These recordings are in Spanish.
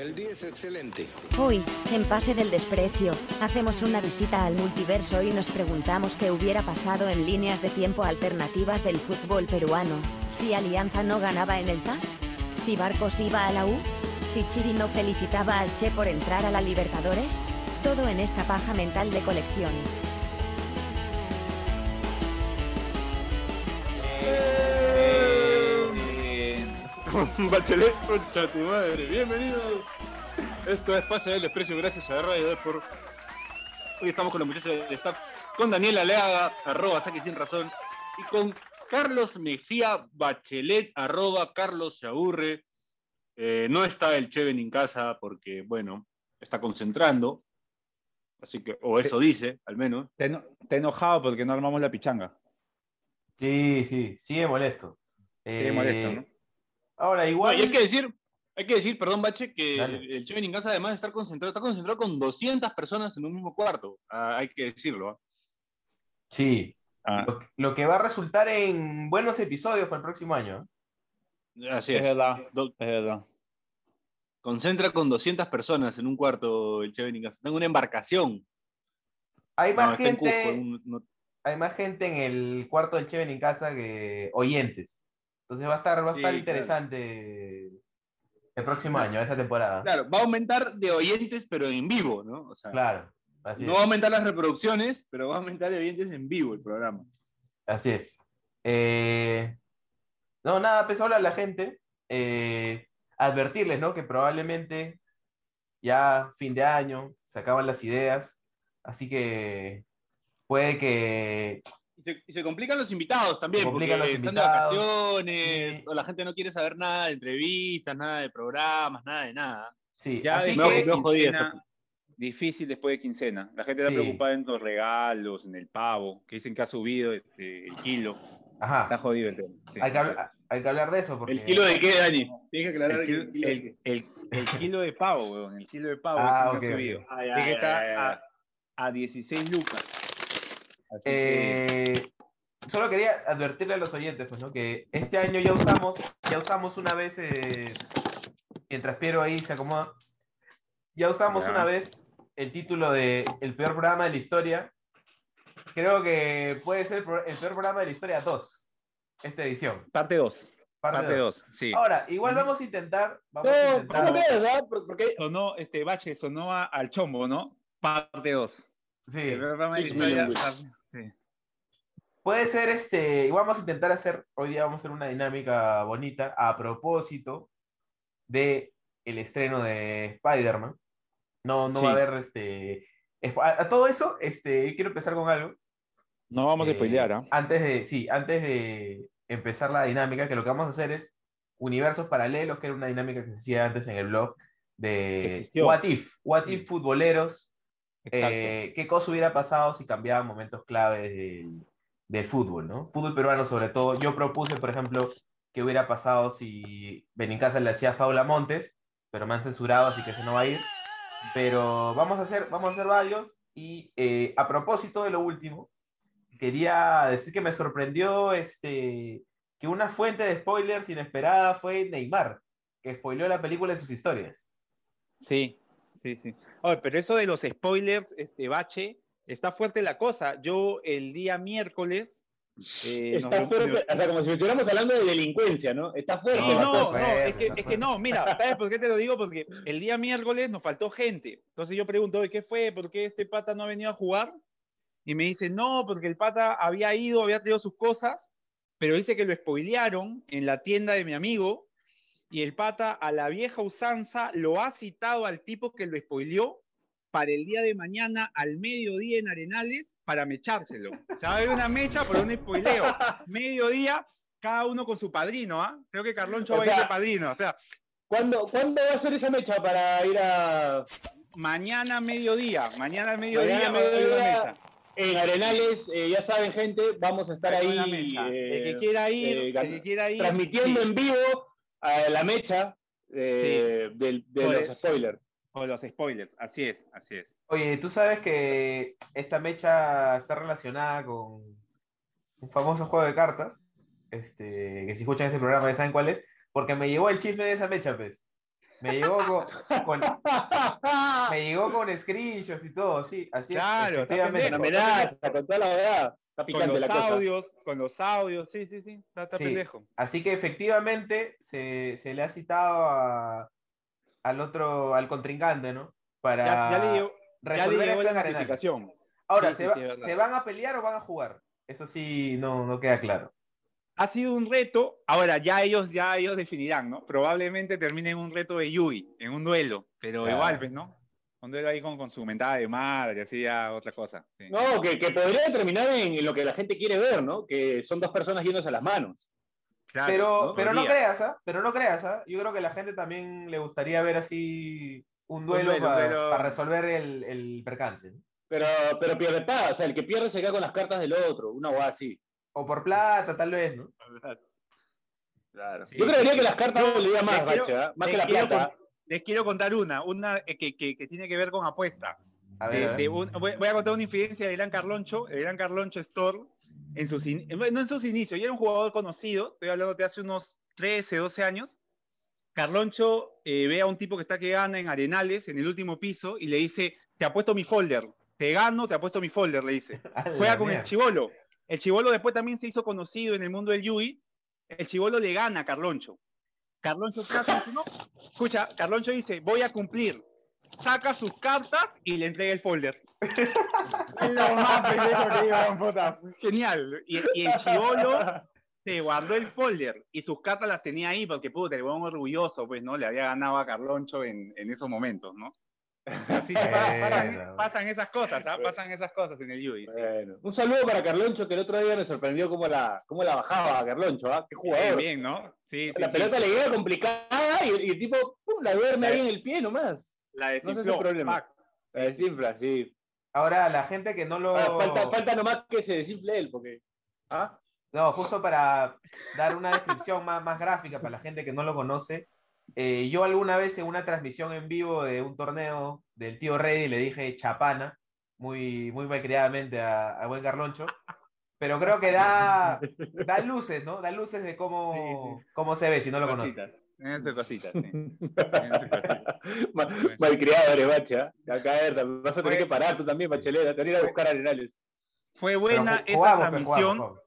El día es excelente. Hoy, en Pase del Desprecio, hacemos una visita al multiverso y nos preguntamos qué hubiera pasado en líneas de tiempo alternativas del fútbol peruano, si Alianza no ganaba en el TAS, si Barcos iba a la U, si Chiri no felicitaba al Che por entrar a la Libertadores, todo en esta paja mental de colección. Bachelet, concha tu madre, bienvenido. Esto es Pase del Desprecio, gracias a Radio Depor. Hoy estamos con los muchachos del staff, con Daniel Aleaga, arroba Saque Sin Razón, y con Carlos Mejía Bachelet, arroba Carlos se aburre. Eh, no está el Cheven en casa porque, bueno, está concentrando. Así que, o eso dice, al menos. Te, eno- te enojado porque no armamos la pichanga. Sí, sí, sigue molesto. Sigue Eh, molesto, ¿no? Ahora, No, igual. y hay que decir, hay que decir, perdón, Bache, que Dale. el Cheven en casa, además de estar concentrado, está concentrado con 200 personas en un mismo cuarto. Ah, hay que decirlo. ¿ah? Sí. Ah, Lo, lo que va a resultar en buenos episodios para el próximo año. Así es es. verdad, Do- es verdad. concentra con 200 personas en un cuarto el Cheven en casa. Tengo una embarcación. Hay No, más está en gente. Cusco, un- no- Hay más gente en el cuarto del Cheven en casa que oyentes. Entonces va a estar, va a Sí, estar claro. interesante el próximo año, esa temporada. Claro, va a aumentar de oyentes, pero en vivo, ¿no? O sea, Claro, así no es. va a aumentar las reproducciones, pero va a aumentar de oyentes en vivo el programa. Así es. Eh, no, nada, pues habla la gente. eh, advertirles, ¿no? Que probablemente ya fin de año se acaban las ideas. Así que puede que. Y se, y se complican los invitados también, porque están invitados, de vacaciones, sí. o la gente no quiere saber nada de entrevistas, nada de programas, nada de nada. Sí, Ya así que. me quincena, difícil después de quincena. La gente está preocupada en los regalos, en el pavo, que dicen que ha subido este, el kilo. Está Ajá, jodido el tema. Sí, hay que, hablar, hay que hablar de eso. Porque... ¿El kilo de qué, Dani? Tienes que aclarar el, kilo, el kilo de el- qué. el- el kilo de pavo, weón. El kilo de pavo Ah, es el que ha subido. Ah, que ya, ya. a, a 16 lucas. Eh, solo quería advertirle a los oyentes, pues, ¿no? Que este año ya usamos, ya usamos una vez, eh, mientras Piero ahí se acomoda, ya usamos Ya. una vez el título de El peor programa de la historia. Creo que puede ser el peor programa de la historia 2, esta edición. Parte 2. Parte Parte dos. 2, sí. Ahora, igual vamos a intentar, vamos a No, intentar, ¿cómo crees, ah? Por- Porque Sonó, este bache sonó a- al chombo, ¿no? Parte 2. sí, million Sí. Puede ser este, igual vamos a intentar hacer, hoy día vamos a hacer una dinámica bonita a propósito de el estreno de Spider-Man. No, no Sí. va a haber este. es- A, a todo eso, este, quiero empezar con algo. No vamos a Eh, spoilear, ¿ah? Antes de, sí, antes de empezar la dinámica, que lo que vamos a hacer es universos paralelos, que era una dinámica que se hacía antes en el blog de. What If, What If futboleros. Eh, qué cosa hubiera pasado si cambiaban momentos claves del, del fútbol, ¿no? Fútbol peruano sobre todo. Yo propuse, por ejemplo, qué hubiera pasado si Benincasa le hacía faula a Montes, pero me han censurado, así que eso no va a ir. Pero vamos a hacer, vamos a hacer varios. Y eh, a propósito de lo último, quería decir que me sorprendió este, que una fuente de spoilers inesperada fue Neymar, que spoileó la película en sus historias. Sí, sí, sí. Oye, pero eso de los spoilers, este bache, está fuerte la cosa. Yo el día miércoles. eh, está fuerte, o sea, como si estuviéramos hablando de delincuencia, ¿no? Está fuerte Sí, la no, cosa. no, es que, es que no, mira, ¿sabes por qué te lo digo? Porque el día miércoles nos faltó gente. Entonces yo pregunto, "Oye, ¿qué fue? ¿Por qué este pata no ha venido a jugar? Y me dice, no, porque el pata había ido, había traído sus cosas, pero dice que lo spoilearon en la tienda de mi amigo y el pata a la vieja usanza lo ha citado al tipo que lo spoileó para el día de mañana al mediodía en Arenales para mechárselo. Se va a una mecha por un spoileo. Mediodía, cada uno con su padrino, ¿ah? Creo que Carloncho O va a ir de padrino. O sea, ¿Cuándo, ¿Cuándo va a ser esa mecha para ir a mañana mediodía, mañana mediodía Mañana va a haber una mediodía, mecha. en Arenales? eh, ya saben, gente, vamos a estar Hay ahí mecha. eh, el que quiera ir, eh, el que quiera ir. transmitiendo sí, en vivo a la mecha eh, del- de los spoilers. con los spoilers. Así es, así es. Oye, tú sabes que esta mecha está relacionada con un famoso juego de cartas, este, que si escuchan este programa ya saben cuál es, porque me llegó el chisme de esa mecha, pues. Me llegó con, con- me llegó con screenshots y todo, sí, así Claro, es. está efectivamente. Con amenaza, con toda la verdad. Está Con los la cosa. audios, con los audios, sí, sí, sí, está, está Sí. pendejo. Así que efectivamente se, se le ha citado a- al otro, al contrincante, ¿no? Para Ya, ya le llegó, ya le esto la notificación. Ahora, Sí, ¿se, sí, va- sí, es verdad. ¿se van a pelear o van a jugar? Eso sí, no, no queda claro. Ha sido un reto, ahora ya ellos, ya ellos definirán, ¿no? Probablemente termine en un reto de Yui, en un duelo, pero Claro. igual, pues, ¿no? Un duelo ahí con, con su mentada de madre, así ya otra cosa. sí. No, que, que podría terminar en, en lo que la gente quiere ver, ¿no? Que son dos personas yéndose a las manos. Claro, pero, ¿no? pero no creas, ¿ah? Pero no creas, ¿ah? Yo creo que la gente también le gustaría ver así un duelo, duelo, para, pero- para resolver el, el percance. ¿no? Pero, pero pierde paz, o sea, el que pierde se queda con las cartas del otro, una guada así. O por plata, tal vez, ¿no? Claro. Sí, Yo creería que las cartas Yo valían más, les quiero- Bache, ¿ah? más que la quiero plata. Les quiero contar una, una eh, que, que- que tiene que ver con apuesta. A ver, De- a ver. de un- voy, voy a contar una infidencia de Gran Carloncho, el Gran Carloncho Store, en sus, in- no en sus inicios, ya era un jugador conocido, estoy hablando de hace unos 13, 12 años. Carloncho eh, ve a un tipo que está que gana en Arenales, en el último piso, y le dice, te apuesto mi folder, te gano, te apuesto mi folder, le dice. Juega con el mierda. Chivolo. El Chivolo después también se hizo conocido en el mundo del Yui. El Chivolo le gana a Carloncho. Carloncho ¿qué hace? No. Escucha, Carloncho dice, voy a cumplir. Saca sus cartas y le entrega el folder. Lo más que puta. Genial. Y, y el Chivolo se guardó el folder y sus cartas las tenía ahí porque, el huevón orgulloso, pues, ¿no? Le había ganado a Carloncho en, en esos momentos, ¿no? Así pasan, Bueno. pasan esas cosas, ¿ah? Pasan esas cosas en el Yui. sí. Bueno, un saludo para Carloncho, que el otro día me sorprendió cómo la, cómo la bajaba Carloncho, ¿ah? Qué Bien, jugador. bien, ¿no? Sí, la sí. pelota le llega complicada y, y el tipo pum, la duerme ahí en el pie nomás. La No sé ese desinfló, problema. La desinfla, sí. Ahora, la gente que no lo... Ahora, falta, falta nomás que se desinfle él, porque. ¿Ah? No, justo para dar una descripción más, más gráfica para la gente que no lo conoce. Eh, yo alguna vez en una transmisión en vivo de un torneo del tío Rey le dije chapana, muy, muy malcriadamente a, a buen Carloncho, pero creo que da, da luces, ¿no? Da luces de cómo, Sí, cómo se ve si no lo conoce. Cositas. Tienen sus cositas, sí. Tienen sus cositas. Ma- Malcriado eres, bacha. A caer, vas a tener Fue- que parar tú también, bachelera. Te a ir a buscar arenales. Fue buena esa transmisión. jugamos, jugamos.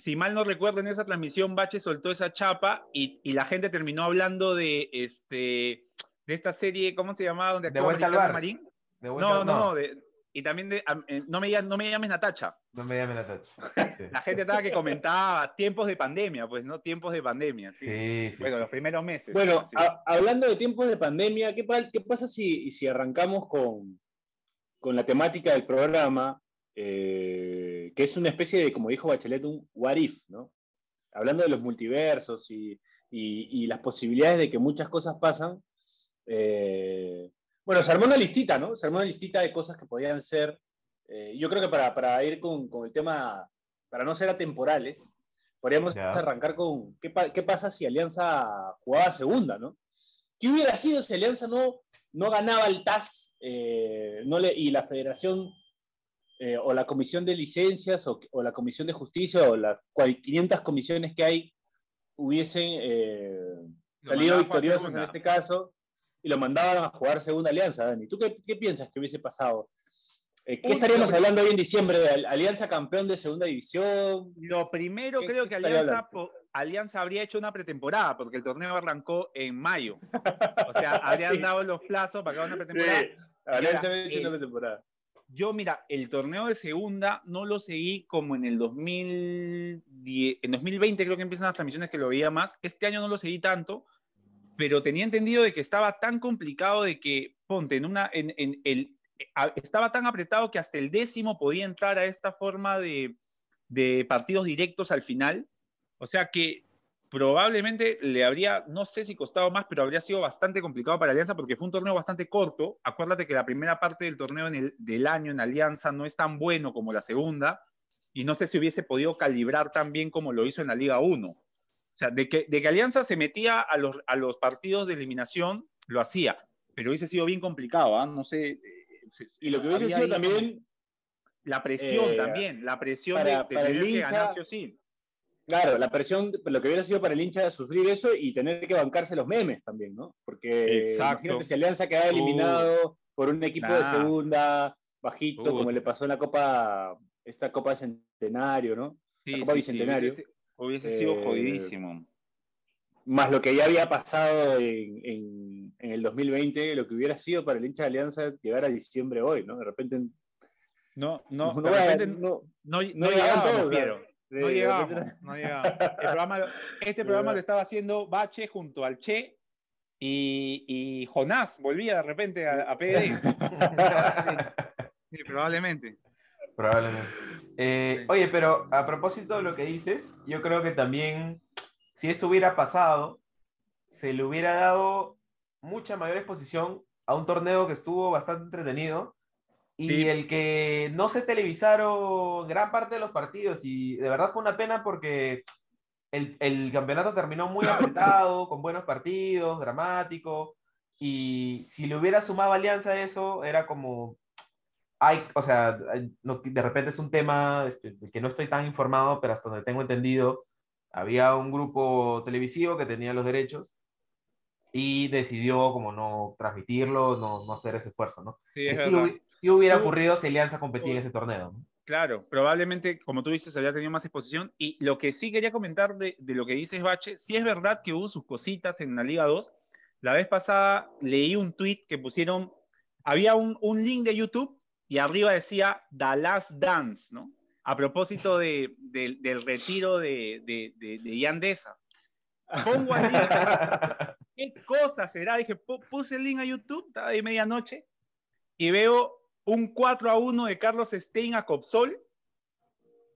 Si mal no recuerdo, en esa transmisión Bache soltó esa chapa y, y la gente terminó hablando de este de esta serie, ¿cómo se llamaba? Donde De vuelta al bar. Marín. De vuelta- No, no, no. de- y también de eh, no, me, llames- no me llames Natacha. No me llame la tacha. Sí, La gente estaba que comentaba tiempos de pandemia, pues, ¿no? Tiempos de pandemia. Sí. sí, sí. Bueno, los primeros meses. Bueno, sí. a- hablando de tiempos de pandemia, ¿qué, qué pasa si, si arrancamos con, con la temática del programa, eh, que es una especie de, como dijo Bachelet, un what if, ¿no? Hablando de los multiversos y, y- y las posibilidades de que muchas cosas pasan. eh, bueno, se armó una listita, ¿no? Se armó una listita de cosas que podían ser. eh, yo creo que para, para ir con, con el tema, para no ser atemporales, podríamos arrancar con ¿qué, qué pasa si Alianza jugaba segunda, ¿no? ¿Qué hubiera sido si Alianza no, no ganaba el TAS eh, no le, y la Federación eh, o la Comisión de Licencias o, o la Comisión de Justicia o las 500 comisiones que hay hubiesen eh, salido victoriosos en este caso y lo mandaban a jugar segunda alianza, Dani. ¿Tú qué, qué piensas que hubiese pasado? Eh, ¿Qué Uy, estaríamos hablando hoy en diciembre? ¿De Al- Alianza campeón de segunda división? Lo primero ¿Qué- creo que Alianza, po- Alianza habría hecho una pretemporada, porque el torneo arrancó en mayo. O sea, habrían Sí. dado los plazos para que haga una pretemporada. Alianza ahora, había hecho una temporada. Yo, mira, el torneo de segunda no lo seguí como en el 2010, en 2020 creo que empiezan las transmisiones que lo veía más. Este año no lo seguí tanto, pero tenía entendido de que estaba tan complicado de que, ponte, en una, en, el, estaba tan apretado que hasta el décimo podía entrar a esta forma de partidos directos al final. O sea que probablemente le habría, no sé si costado más, pero habría sido bastante complicado para Alianza porque fue un torneo bastante corto. Acuérdate que la primera parte del torneo en el- del año en Alianza no es tan bueno como la segunda y no sé si hubiese podido calibrar tan bien como lo hizo en la Liga 1. O sea, de que, de que Alianza se metía a los, a los partidos de eliminación, lo hacía, pero hubiese sido bien complicado, ¿ah? No sé. eh, se- Y lo que hubiese sido también, La presión eh, también, la presión para- de, para que ganar sí o sí. Claro, la presión, lo que hubiera sido para el hincha sufrir eso y tener que bancarse los memes también, ¿no? Porque Exacto. imagínate si Alianza quedaba eliminado por un equipo de segunda, bajito, como le pasó en la Copa, esta Copa de Centenario, ¿no? Sí, Copa sí, sí, Bicentenario. hubiese, hubiese sido Eh, jodidísimo. Más lo que ya había pasado en, en- en el 2020, lo que hubiera sido para el hincha de Alianza llegar a diciembre hoy, ¿no? De repente No, no, no, de repente no- no, no no llegaban todos. No repente- no. El programa- este programa lo estaba haciendo Bache junto al Che y, y Jonás volvía de repente a, a PD. Sí, probablemente. Probablemente. Eh, Sí. Oye, pero a propósito de lo que dices, yo creo que también, si eso hubiera pasado, se le hubiera dado mucha mayor exposición a un torneo que estuvo bastante entretenido y Sí. el que no se televisaron gran parte de los partidos y de verdad fue una pena porque el, el campeonato terminó muy apretado, con buenos partidos, dramático y si le hubiera sumado Alianza a eso, era como hay, o sea, no- de repente es un tema este, que no estoy tan informado, pero hasta donde tengo entendido, había un grupo televisivo que tenía los derechos y decidió como no transmitirlo, no, no hacer ese esfuerzo, ¿no? Sí, es sí, sí hubiera ocurrido si Alianza competía en ese torneo. Claro, probablemente, como tú dices, había tenido más exposición. Y lo que sí quería comentar de, de lo que dices, Bache, sí es verdad que hubo sus cositas en la Liga 2. La vez pasada leí un tweet que pusieron, había un, un link de YouTube y arriba decía The Last Dance, ¿no? A propósito de- de- del retiro de, de, de, de Yandesa. Pongo al link, ¿qué cosa será? Dije, pu- puse el link a YouTube, estaba de medianoche, y veo un 4 a 1 de Carlos Stein a Copsol,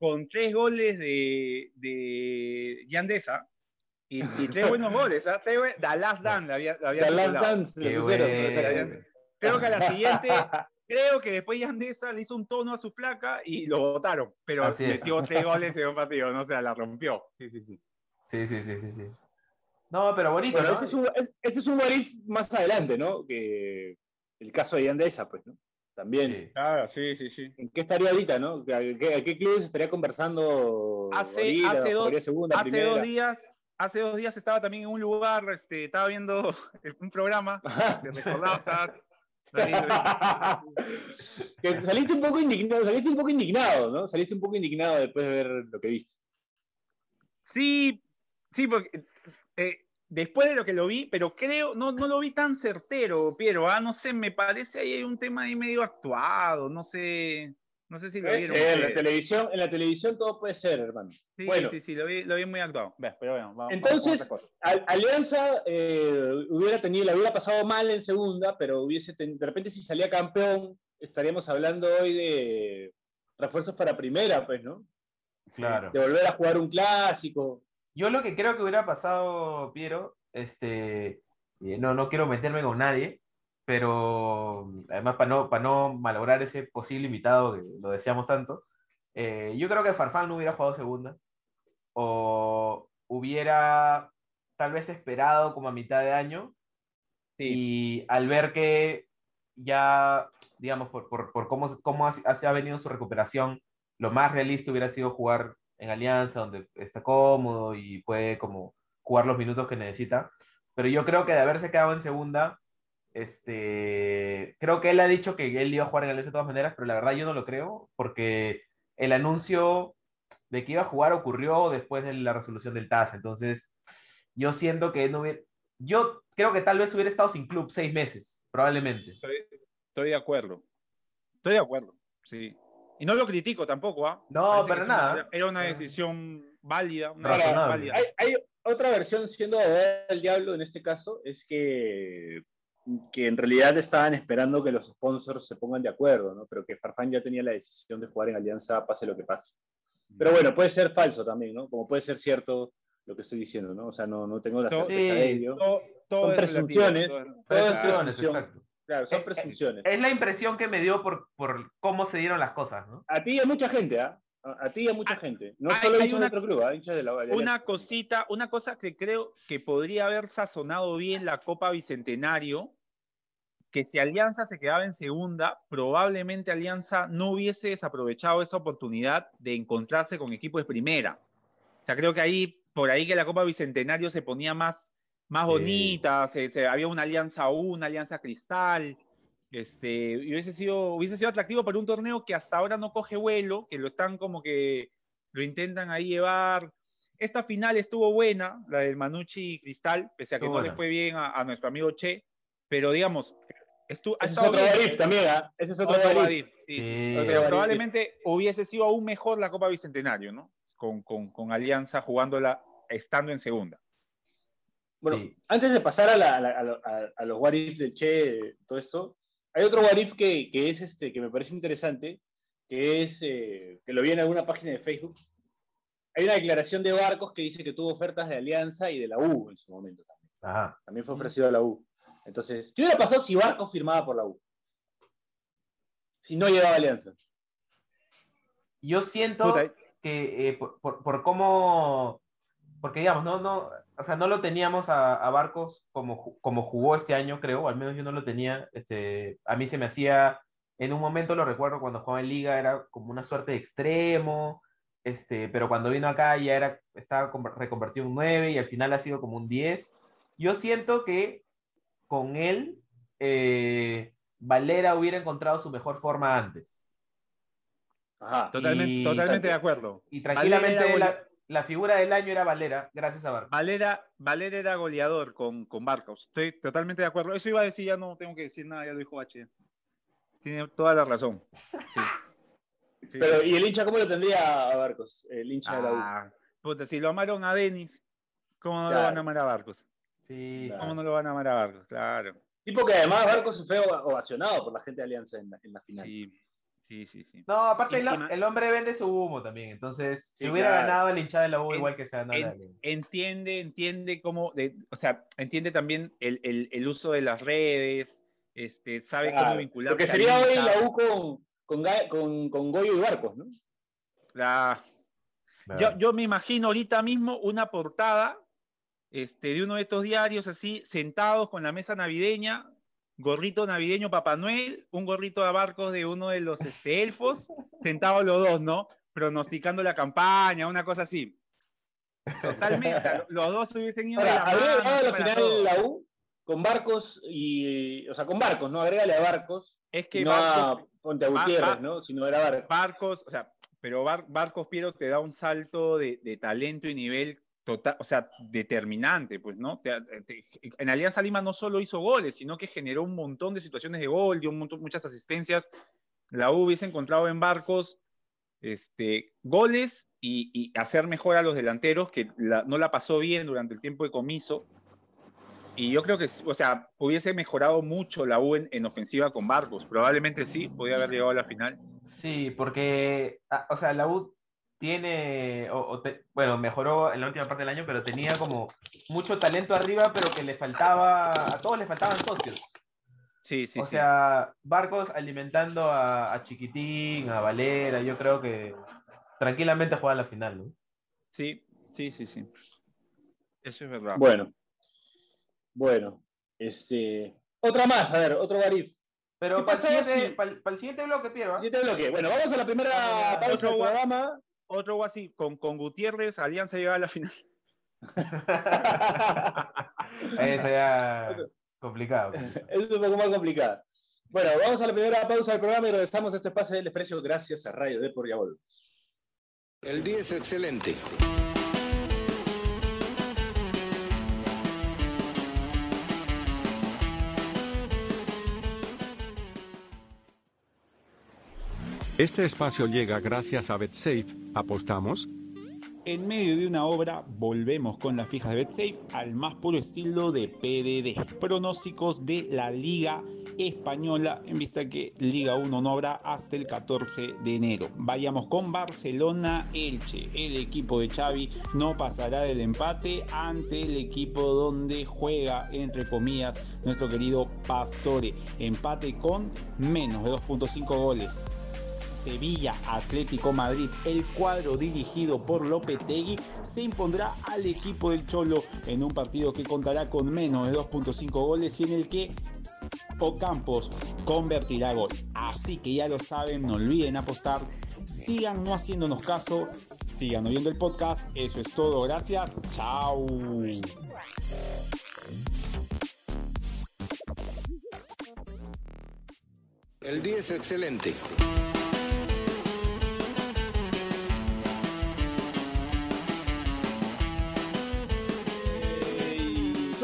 con tres goles de, de Yandesa, y, y tres buenos goles, ¿ah? Tres buen- The Last Dance la había, la había o Creo que a la siguiente, creo que después Yandesa le hizo un tono a su placa y lo votaron, pero Así es. metió tres goles en un partido, no sé, la rompió. Sí, sí, sí. Sí, sí, sí, sí, sí. No, pero bonito, Bueno, ¿no? ese es, un, es- ese es un más adelante, ¿no? Que el caso de Yandesa, pues, ¿no? También. Sí. Claro, sí, sí, sí. ¿En qué estaría ahorita, no? ¿A qué, a qué clubes estaría conversando? Hace- ahorita? hace dos- ¿Jugaría segunda, Hace primera? dos días, hace dos días estaba también en un lugar, este, estaba viendo un programa, recordaba, que saliste un poco indignado, saliste un poco indignado, ¿no? Saliste un poco indignado después de ver lo que viste. Sí, sí, porque después de lo que lo vi, pero creo, no, no lo vi tan certero, Piero, ah, no sé, me parece ahí hay un tema ahí medio actuado, no sé, no sé si lo vieron. ser, en la televisión, en la televisión todo puede ser, hermano. Sí, bueno. sí, sí, lo vi, lo vi muy actuado. Ves, pero bueno, vamos- Entonces, vamos Alianza eh, hubiera tenido, la hubiera pasado mal en segunda, pero hubiese ten- de repente si salía campeón, estaríamos hablando hoy de refuerzos para primera, pues, ¿no? Claro. De volver a jugar un clásico. Yo lo que creo que hubiera pasado, Piero, este, y no, no quiero meterme con nadie, pero además para no, para no malograr ese posible invitado que lo deseamos tanto, eh, yo creo que Farfán no hubiera jugado segunda, o hubiera tal vez esperado como a mitad de año, y al ver que ya, digamos, por, por, por cómo, cómo ha, ha venido su recuperación, lo más realista hubiera sido jugar en Alianza, donde está cómodo y puede como jugar los minutos que necesita. Pero yo creo que de haberse quedado en segunda, este, creo que él ha dicho que él iba a jugar en Alianza de todas maneras, pero la verdad yo no lo creo, porque el anuncio de que iba a jugar ocurrió después de la resolución del TAS. Entonces, yo siento que no hubiera, yo creo que tal vez hubiera estado sin club seis meses, probablemente. Estoy, estoy de acuerdo. Estoy de acuerdo, sí. Y no lo critico tampoco, ¿ah? No, Parece para una- nada. era una decisión válida, una decisión válida. Hay, hay otra versión, siendo del diablo en este caso, es que, que en realidad estaban esperando que los sponsors se pongan de acuerdo, ¿no? Pero que Farfán ya tenía la decisión de jugar en Alianza, pase lo que pase. Pero bueno, puede ser falso también, ¿no? Como puede ser cierto lo que estoy diciendo, ¿no? O sea, no, no tengo la certeza Sí, de ello. Todo- todo Son es presunciones. relativo, todo es- Todo es Presunciones, presunción. exacto. Claro, son Eh, eh, presunciones. Es la impresión que me dio por, por cómo se dieron las cosas, ¿no? A ti y a mucha gente, ¿ah? A, a ti y a mucha Ah, gente. No hay- solo hay hinchas una- de otro club, hinchas de la Alianza. Una cosita, una cosa que creo que podría haber sazonado bien la Copa Bicentenario, que si Alianza se quedaba en segunda, probablemente Alianza no hubiese desaprovechado esa oportunidad de encontrarse con equipos de primera. O sea, creo que ahí, por ahí que la Copa Bicentenario se ponía más, más bonita, se- se- había una alianza U, una alianza cristal. Este, y hubiese sido, hubiese sido atractivo para un torneo que hasta ahora no coge vuelo, que lo están como que lo intentan ahí llevar. Esta final estuvo buena, la del Manucci Cristal, pese a que Estuvo no le fue bien a, a nuestro amigo Che, pero digamos, estu- ha Ese es otro. Warif también, ¿ah? Ese es otro Otro sí, sí, probablemente hubiese sido aún mejor la Copa Bicentenario, ¿no? Con, con, con Alianza jugándola estando en segunda. Bueno, Sí. antes de pasar a, la- a la- a lo- a- a los Warif del Che, todo esto, hay otro Warif que, que es este, que me parece interesante, que es, eh, que lo vi en alguna página de Facebook. Hay una declaración de Barcos que dice que tuvo ofertas de Alianza y de la U en su momento también. Ajá. También fue ofrecido a la U. Entonces, ¿qué hubiera pasado si Barcos firmaba por la U? Si no llevaba Alianza. Yo siento Puta, que eh, por, por- por cómo, porque digamos, no, no, o sea, no lo teníamos a, a Barcos como, como jugó este año, creo, o al menos yo no lo tenía, este, a mí se me hacía, en un momento lo recuerdo cuando jugaba en Liga, era como una suerte de extremo, este, pero cuando vino acá ya era, estaba conver- reconvertido en un 9 y al final ha sido como un 10. Yo siento que con él, eh, Valera hubiera encontrado su mejor forma antes. Ajá. totalmente, Y- totalmente de acuerdo. Y tranquilamente la, figura del año era Valera, gracias a Barcos. Valera, Valera era goleador con, con Barcos. Estoy totalmente de acuerdo. Eso iba a decir, ya no tengo que decir nada, ya lo dijo H. Tiene toda la razón. Sí. Sí. Pero, ¿y el hincha cómo lo tendría a Barcos? El hincha de la U. Ah, puta, si lo amaron a Denis, ¿cómo no lo Claro. van a amar a Barcos? Sí, Claro. ¿Cómo no lo van a amar a Barcos? Claro. Tipo que además Barcos fue ovacionado por la gente de Alianza en la, en la final. Sí, sí, sí. sí. No, aparte el, hombre vende su humo también, entonces si Sí, hubiera claro. ganado el hinchada de la U En- igual que se ganó la en- entiende, entiende cómo, de- o sea, entiende también el, el- el uso de las redes, este, sabe Claro. cómo vincular. Lo que sería hoy la U con, con, con, con Goyo y Barcos, ¿no? yo, yo me imagino ahorita mismo una portada este, de uno de estos diarios así, sentados con la mesa navideña, gorrito navideño Papá Noel, un gorrito de barcos de uno de los este, elfos, sentados los dos, ¿no? Pronosticando la campaña, una cosa así. Totalmente, o sea, los dos se hubiesen ido Ahora, la mano, a la final todo. la U con Barcos y. O sea, con Barcos, ¿no? Agrégale a Barcos. Es que no Barcos, a Ponte a Gutiérrez, ¿no? Sino era Barcos. Barcos, o sea, pero Bar- Barcos Piero te da un salto de, de talento y nivel total, o sea, determinante, pues, ¿no? Te- te- en Alianza Lima no solo hizo goles, sino que generó un montón de situaciones de gol, dio un montón- muchas asistencias. La U hubiese encontrado en Barcos este, goles y, y hacer mejor a los delanteros, que la- no la pasó bien durante el tiempo de comiso. Y yo creo que, o sea, hubiese mejorado mucho la U en, en ofensiva con Barcos. Probablemente sí, podía haber llegado a la final. Sí, porque, ah, o sea, la U tiene, o, o te- bueno, mejoró en la última parte del año, pero tenía como mucho talento arriba, pero que le faltaba, a todos le faltaban socios. Sí, sí, o sí. sea, Barcos alimentando a, a Chiquitín, a Valera, yo creo que tranquilamente juega la final, ¿no? Sí, sí, sí, sí. Eso es verdad. Bueno. Bueno. Este. Otra más, a ver, otro Barif. Pero ¿Qué para el, siguiente, si- para, el, para el siguiente bloque, Piero, ¿ah? Siguiente bloque. Bueno, vamos a la primera Ah, pausa otro del programa. Otro así, con, con Gutiérrez, Alianza llegaba a la final. Eso ya complicado. es un poco más complicada. Bueno, vamos a la primera pausa del programa y regresamos a este espacio del desprecio gracias a Radio Depor. Ya volvemos. El día es excelente. Este espacio llega gracias a BetSafe. ¿Apostamos? En medio de una obra, volvemos con las fijas de BetSafe al más puro estilo de PDD. Pronósticos de la Liga Española, en vista que Liga 1 no habrá hasta el 14 de enero. Vayamos con Barcelona Elche. El equipo de Xavi no pasará del empate ante el equipo donde juega, entre comillas, nuestro querido Pastore. Empate con menos de 2.5 goles. Sevilla Atlético Madrid, el cuadro dirigido por Lopetegui, se impondrá al equipo del Cholo en un partido que contará con menos de 2.5 goles y en el que Ocampos convertirá gol. Así que ya lo saben, no olviden apostar, sigan no haciéndonos caso Sigan oyendo el podcast. Eso es todo. Gracias. Chao. El día es excelente.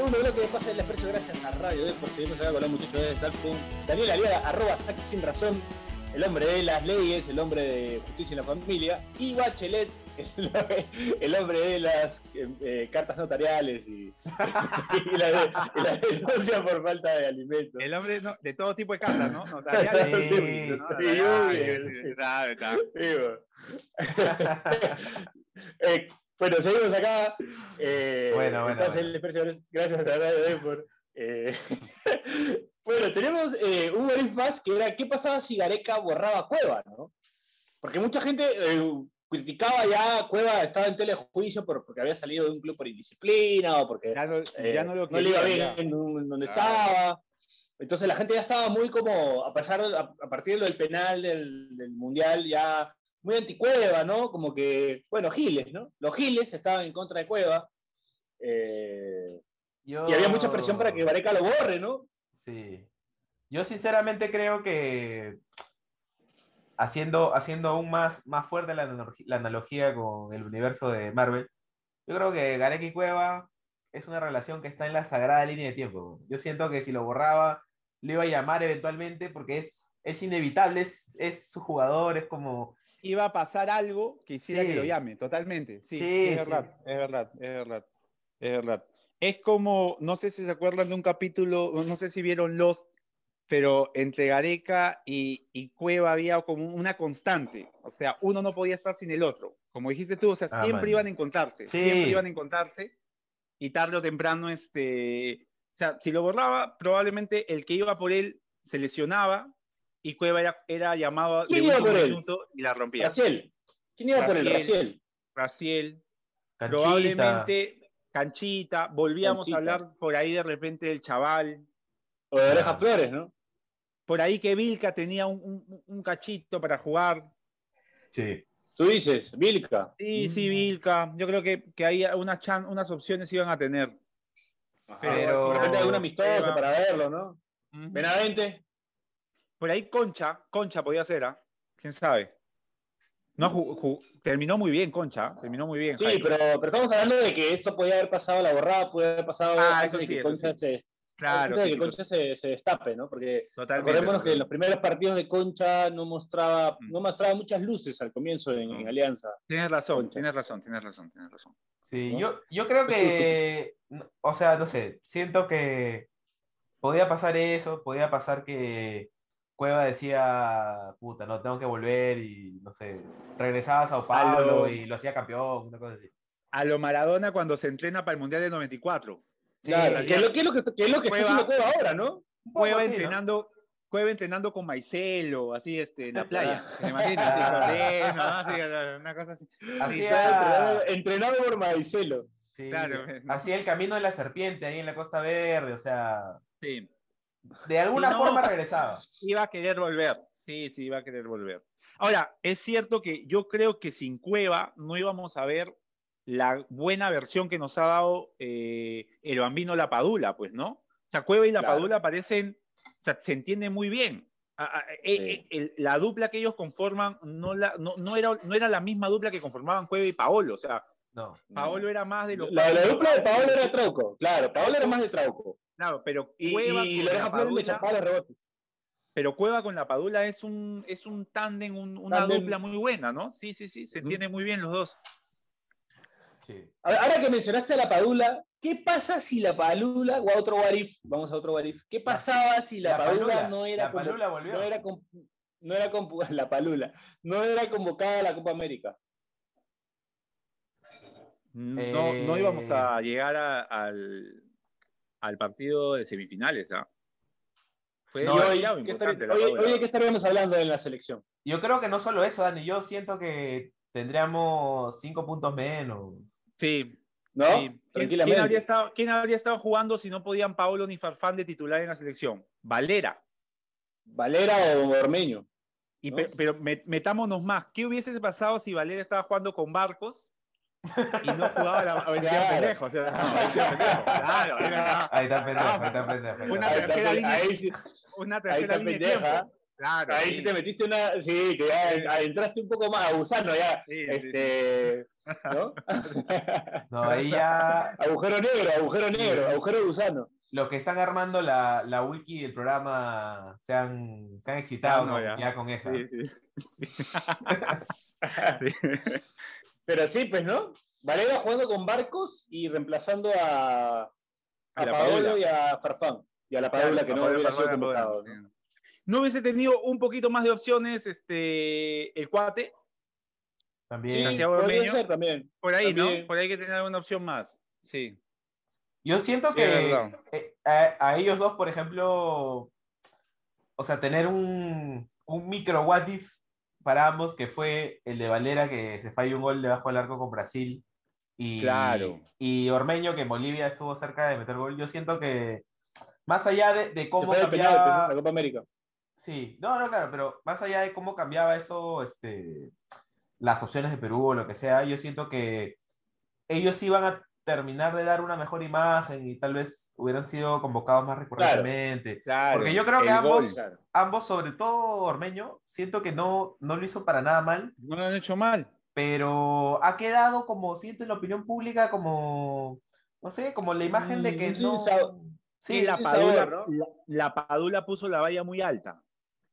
Segundo bloque de Pase del Expreso, gracias a Radio D, por seguirnos acá con los muchachos de con Daniel Aliaga, arroba saque sin razón, el hombre de las leyes, el hombre de justicia en la familia, y Bachelet, el, el hombre de las eh, cartas notariales y, y la, de- la denuncia por falta de alimentos. El hombre no, de todo tipo de cartas, ¿no? Notariales, Sí, ¿no? sí, Notariales, sí. sí, sabe, sabe. Sí, bueno. Eh, seguimos acá. Eh, Bueno, bueno, bueno. gracias a Radio Depor. Eh, bueno, tenemos eh, un if más que era qué pasaba si Gareca borraba Cueva, ¿no? Porque mucha gente eh, criticaba ya Cueva, estaba en telejuicio por, porque había salido de un club por indisciplina o porque Ya no, eh, ya no lo le iba bien en donde Claro. estaba. Entonces la gente ya estaba muy como, a pesar de- a, a partir de lo del penal del, del mundial, ya muy anticueva, ¿no? Como que, bueno, Giles, ¿no? Los Giles estaban en contra de Cueva. eh, Yo- y había mucha presión para que Vareca lo borre, ¿no? Sí. Yo sinceramente creo que haciendo, haciendo aún más, más fuerte la analogía con el universo de Marvel, yo creo que Gareca y Cueva es una relación que está en la sagrada línea de tiempo. Yo siento que si lo borraba, lo iba a llamar eventualmente porque es, es inevitable, es, es su jugador, es como... Iba a pasar algo que hiciera Sí. que lo llame, totalmente. Sí, es sí. verdad, es verdad, es verdad, es verdad. Es como, no sé si se acuerdan de un capítulo, no sé si vieron Lost, pero entre Gareca y, y Cueva había como una constante. O sea, uno no podía estar sin el otro. Como dijiste tú, o sea, Ah, siempre man. iban a encontrarse, siempre iban a encontrarse. Y tarde o temprano, este, o sea, si lo borraba, probablemente el que iba por él se lesionaba y Cueva era, era llamado de ¿Quién iba último por él? minuto y la rompía. Raciel. ¿Quién iba por el Raciel. Raciel? Canchita. probablemente Canchita, volvíamos Canchita. a hablar por ahí de repente del chaval, O de Oreja Ah. Flores, ¿no? por ahí que Vilca tenía un, un- un cachito para jugar. Sí. Tú dices, Vilca. Sí, sí, Mm. Vilca. Yo creo que, que ahí unas, chan- unas opciones iban a tener. Pero- De repente algún amistoso para verlo, ¿no? Ujú. Benavente. Por ahí Concha, Concha podía ser, ¿ah? ¿Quién sabe? No, terminó muy bien Concha, ¿ah? terminó muy bien. Sí, pero, pero estamos hablando de que esto podía haber pasado la borrada, puede haber pasado Ah, antes de sí, Concha, sí. se, claro, antes de que sí, Concha se, se destape, ¿no? Porque totalmente. recordémonos que en los primeros partidos de Concha no mostraba, Mm. no mostraba muchas luces al comienzo en, en No. Alianza. Tienes razón, Concha. tienes razón, tienes razón, tienes razón. Sí, ¿no? yo, yo creo Pues que, o sea, no sé, siento que podía pasar eso, podía pasar que Cueva decía, puta, no, tengo que volver y, no sé, regresaba a Sao Paulo lo- y lo hacía campeón, una cosa así. A lo Maradona cuando se entrena para el Mundial del 94. Sí, Claro, que es lo, que, es lo que, que es lo que está Cueva- haciendo Cueva ahora, ¿no? Cueva así, ¿no? entrenando, Cueva entrenando con Maicelo, así este, en la playa. Ah. ¿Se imaginan? Así, soleno, ¿no? Así, una cosa así. Hacía, Entrenado, entrenado por Maricelo. sí, Claro, ¿no? hacía el camino de la serpiente ahí en la Costa Verde, o sea, Sí. De alguna no. forma regresaba. Iba a querer volver. Sí, sí, iba a querer volver. Ahora, es cierto que yo creo que sin Cueva no íbamos a ver la buena versión que nos ha dado eh, el bambino La Padula, pues, ¿no? O sea, Cueva y La Claro. Padula parecen, o sea, se entiende muy bien. A- a- eh, Sí. eh, el- la dupla que ellos conforman no, la, no, no era, no era la misma dupla que conformaban Cueva y Paolo. O sea, No. Paolo era más de los. La, la dupla de Paolo era Trauco, claro, Paolo era más de Trauco. Claro, pero Y, Cueva. y con lo La deja chapaba los rebotes. Pero Cueva con la Padula es un, es un tándem, un- una Tándem. dupla muy buena, ¿no? Sí, sí, sí, se entiende muy bien los dos. Sí. Ahora que mencionaste a la Padula, ¿qué pasa si la Padula, o a otro Warif, vamos a otro Warif, ¿qué pasaba si la, La Padula, Palula, no era la convo- Palula volvió. no era con- no era la Palula, no era convocada a la Copa América? No, no Eh. íbamos a llegar a- al, al partido de semifinales, ¿ah? Fue No, hoy, ¿qué importante estar- la hoy- Padula. hoy de qué estaríamos hablando en la selección? Yo creo que no solo eso, Dani, yo siento que tendríamos cinco puntos menos. Sí, ¿No? sí. ¿Quién, Tranquilamente. quién habría estado, quién habría estado jugando si no podían Paolo ni Farfán de titular en la selección? Valera. Valera o Ormeño. Y ¿no? pe- pero met- metámonos más. ¿Qué hubiese pasado si Valera estaba jugando con Barcos y no jugaba la Claro. pendejo? O sea, no, decía, pendejo. Claro, era Ahí está pendejo, ahí está pendejo. Una tercera línea. ahí sí, una ahí tercera está línea de pendeja. tiempo. Claro. ahí sí te metiste una. Sí, que ya adentraste un poco más a gusano ya. Sí, sí, este. ¿No? No, ahí ya agujero negro, agujero negro, agujero gusano. los que están armando la, la wiki del programa se han, se han excitado no, ya. ya. con esa. Sí, sí. Pero sí, pues, ¿no? Valera jugando con barcos y reemplazando a, a, A la Paolo Padula. y a Farfán. Y a la Padula, que no hubiera sido Padula, convocado. ¿no? sí. ¿No hubiese tenido un poquito más de opciones este, el cuate? Sí, También. Santiago podría Ormeño. ser también. Por ahí, También. ¿no? Por ahí hay que tener alguna opción más. Sí. Yo siento Sí, que eh, a, a ellos dos, por ejemplo, o sea, tener un, un micro what if para ambos, que fue el de Valera, que se falló un gol debajo del arco con Brasil, y, Claro. y Ormeño, que en Bolivia estuvo cerca de meter gol. Yo siento que, más allá de, de Se cómo fue de penal, cambiaba- la Copa América. Sí, no, no, claro, pero más allá de cómo cambiaba eso, este, las opciones de Perú o lo que sea, yo siento que ellos iban a terminar de dar una mejor imagen y tal vez hubieran sido convocados más recurrentemente. Claro. Porque yo creo que ambos, gol. Claro. ambos, sobre todo Ormeño, siento que no, no lo hizo para nada mal, No lo han hecho mal. pero ha quedado como, siento en la opinión pública, como, no sé, como la imagen de que Mm, no... Sí, la, Padula, sabor, ¿no? la, la Padula puso la valla muy alta.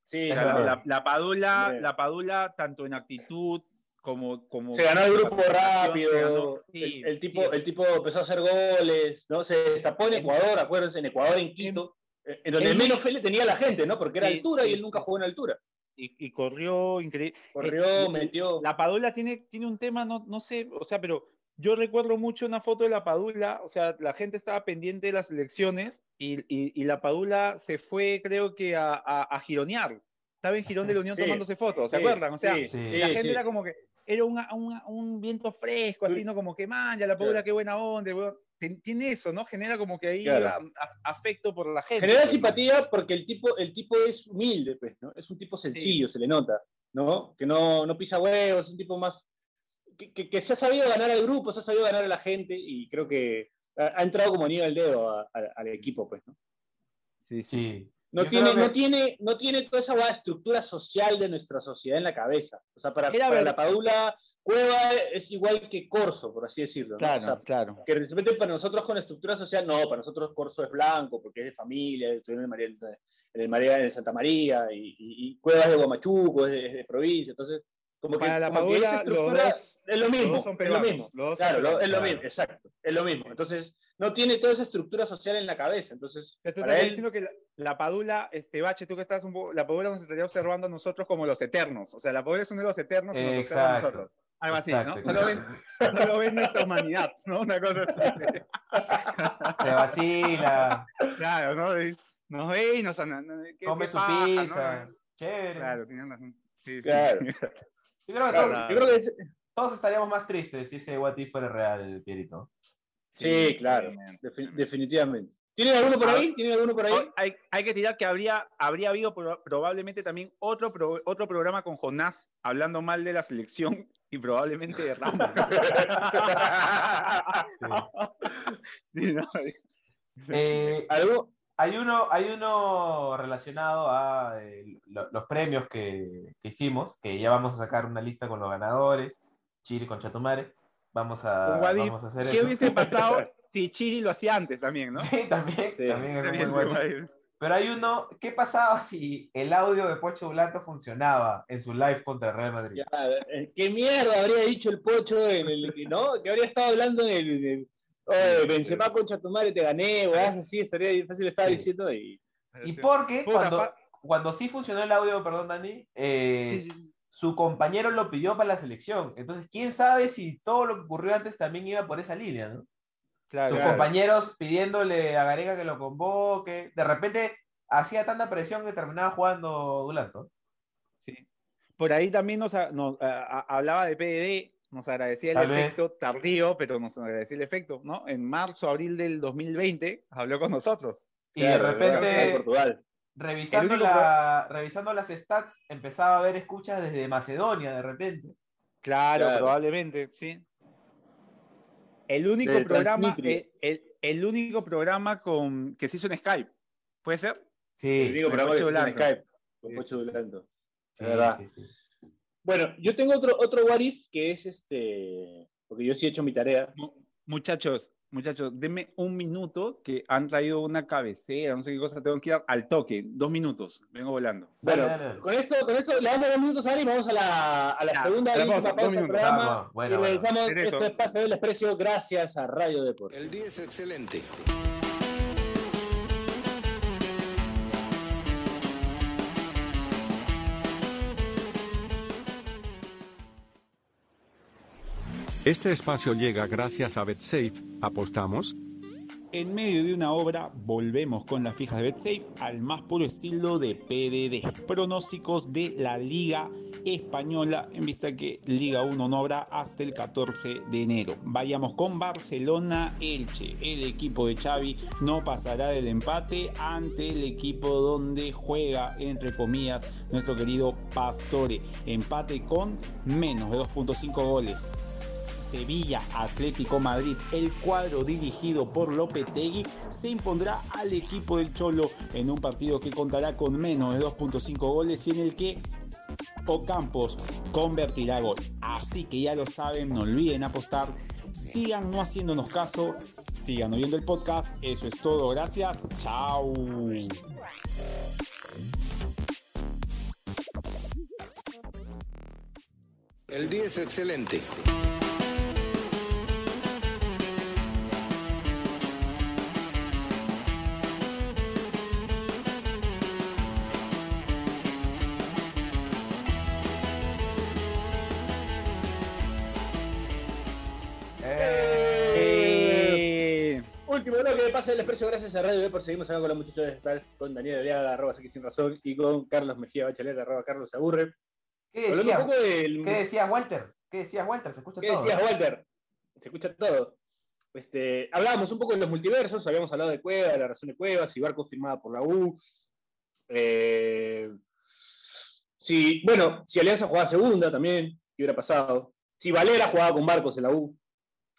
Sí, La, la- la Padula, la Padula, tanto en actitud como. como Se ganó el grupo se ganó- rápido, sí, el, el tipo, sí. el tipo empezó a hacer goles, ¿no? Se destapó en Ecuador, acuérdense, en Ecuador, en Quito, eh, en donde es menos fe le tenía la gente, ¿no? Porque era altura y él nunca jugó en altura. Y, y corrió increíble. Corrió, Eh, metió. La Padula tiene, tiene un tema, no, no sé, o sea, pero yo recuerdo mucho una foto de la Padula, o sea, la gente estaba pendiente de las elecciones y, y- y la Padula se fue, creo que, a, a, a gironear. Estaba en Girón de la Unión Sí, tomándose fotos, ¿se sí, acuerdan? O sea, sí, sí, la sí, gente sí. era como que, era una- una- un viento fresco, así, ¿no? Como que, man, ya la Claro. qué buena onda, weón". Ten- Tiene eso, ¿no? Genera como que ahí Claro. a- a- afecto por la gente. Genera pues, simpatía porque el tipo, el tipo es humilde, pues, ¿no? Es un tipo sencillo, se le nota, ¿no? Que no, no pisa huevos, es un tipo más. Que, que- que se ha sabido ganar al grupo, se ha sabido ganar a la gente y creo que ha, ha entrado como anillo al dedo a- a- al equipo, pues, ¿no? Sí, sí. No tiene, que- no, tiene, no tiene toda esa guada estructura social de nuestra sociedad en la cabeza. O sea, para, para la Padula, Cueva es igual que Corso, por así decirlo. ¿no? Claro, O sea, claro. que de repente para nosotros con estructura social, no, para nosotros Corso es blanco, porque es de familia, estuvieron en, María, en, el María, en Santa María, y, y, y Cueva es de Guamachuco, es de, es de provincia. Entonces, como que, la como que los dos, es lo los mismo. dos son es lo mismo. los dos son Claro, peruanos, es lo claro. mismo, exacto, es lo mismo. Entonces, no tiene toda esa estructura social en la cabeza. Entonces, para él, diciendo que la, la Padula, este Bache, tú que estás un poco, la Padula nos estaría observando a nosotros como los eternos. O sea, la Padula es uno de los eternos y nos observa a nosotros. Algo así, ¿no? Solo ven, solo ven nuestra humanidad, ¿no? Una cosa así. Se vacila, Claro, ¿no? Nos ve y nos... ¿qué- come qué su paja, ¿no? pizza. Chévere. Claro, tienen razón. Sí, sí, Claro. sí. Yo creo que claro, todos, yo creo que es- todos estaríamos más tristes si ese What If fuera real, Pierito. Sí, claro, obviamente. defi- definitivamente. ¿Tienen alguno por ahí? ¿Tienen alguno por ahí? Hay, hay que tirar que habría, habría habido pro- probablemente también otro, pro- otro programa con Jonás hablando mal de la selección y probablemente de Ramos. Sí, no, Eh, ¿Algo? hay, uno, hay uno relacionado a eh, lo- los premios que, que hicimos, que ya vamos a sacar una lista con los ganadores, Chiri con Chatumare. Vamos a, vamos a hacer ¿Qué eso. hubiese pasado si Chiri lo hacía antes también, no? Sí, también, Sí. también. Pero hay uno, ¿qué pasaba si el audio de Pocho Blanco funcionaba en su live contra el Real Madrid? Ya, eh, ¿Qué mierda habría dicho el pocho en el, ¿no? Que habría estado hablando en el, en el- Oye, Benzema concha tu madre, te gané, weá, así estaría fácil estaba Sí. diciendo y Y porque Puta, cuando, pa- cuando sí funcionó el audio, perdón, Dani, eh, Sí, sí. su compañero lo pidió para la selección. Entonces, quién sabe si todo lo que ocurrió antes también iba por esa línea, ¿no? Claro. Sus Claro. compañeros pidiéndole a Gareca que lo convoque. De repente hacía tanta presión que terminaba jugando Dulanto. Sí. Por ahí también nos, a- nos, a- a- hablaba de PDD, nos agradecía el Tal vez. efecto tardío, pero nos agradecía el efecto, ¿no? En marzo, abril del 2020 habló con nosotros. Y Claro, de repente, Portugal. revisando, El único la- revisando las stats, empezaba a ver escuchas desde Macedonia de repente. Claro, Claro. probablemente, sí. El único De programa, eh, el, el único programa con, que se hizo en Skype. ¿Puede ser? Sí, El único con programa que Pocho se hace en Blanco. Skype. Con Sí, Pocho sí. Blanco. sí, es verdad. sí, sí. Bueno, yo tengo otro, otro what if que es este. Porque yo sí he hecho mi tarea. Mu- Muchachos, muchachos, denme un minuto que han traído una cabecera, no sé qué cosa, tengo que ir al toque. Dos minutos, vengo volando. Bueno. Con, esto, con esto le damos dos minutos a Ari y vamos a la, a la Ya, segunda la pausa, pausa del programa. Vamos, bueno, y bueno. realizamos Cerezo. este espacio del desprecio gracias a Radio Deportes. El día es excelente. Este espacio llega gracias a BetSafe. ¿Apostamos? En medio de una obra, volvemos con las fijas de BetSafe al más puro estilo de PDD. Pronósticos de la Liga Española, en vista que Liga 1 no habrá hasta el 14 de enero. Vayamos con Barcelona Elche. El equipo de Xavi no pasará del empate ante el equipo donde juega, entre comillas, nuestro querido Pastore. Empate con menos de 2.5 goles. Sevilla Atlético Madrid, el cuadro dirigido por Lopetegui, se impondrá al equipo del Cholo en un partido que contará con menos de 2.5 goles y en el que Ocampos convertirá gol. Así que ya lo saben, no olviden apostar, sigan no haciéndonos caso, sigan oyendo el podcast, eso es todo, gracias, chao. El día es excelente. De pase del desprecio gracias a Radio Deportes. Seguimos acá con los muchachos de Staff, con Daniel Oleaga, arroba aquí sin razón, y con Carlos Mejía Bachelet, arroba Carlos aburre. ¿Qué Hablando un decías? poco del. ¿Qué decías, Walter? ¿Qué decías, Walter? Se escucha ¿Qué todo. decías, ¿eh? Walter? Se escucha todo. Este, hablábamos un poco de los multiversos, habíamos hablado de Cueva, de la razón de Cuevas, si Barco firmada por la U. Eh, si, bueno, si Alianza jugaba segunda también, ¿qué hubiera pasado? Si Valera jugaba con Barcos en la U,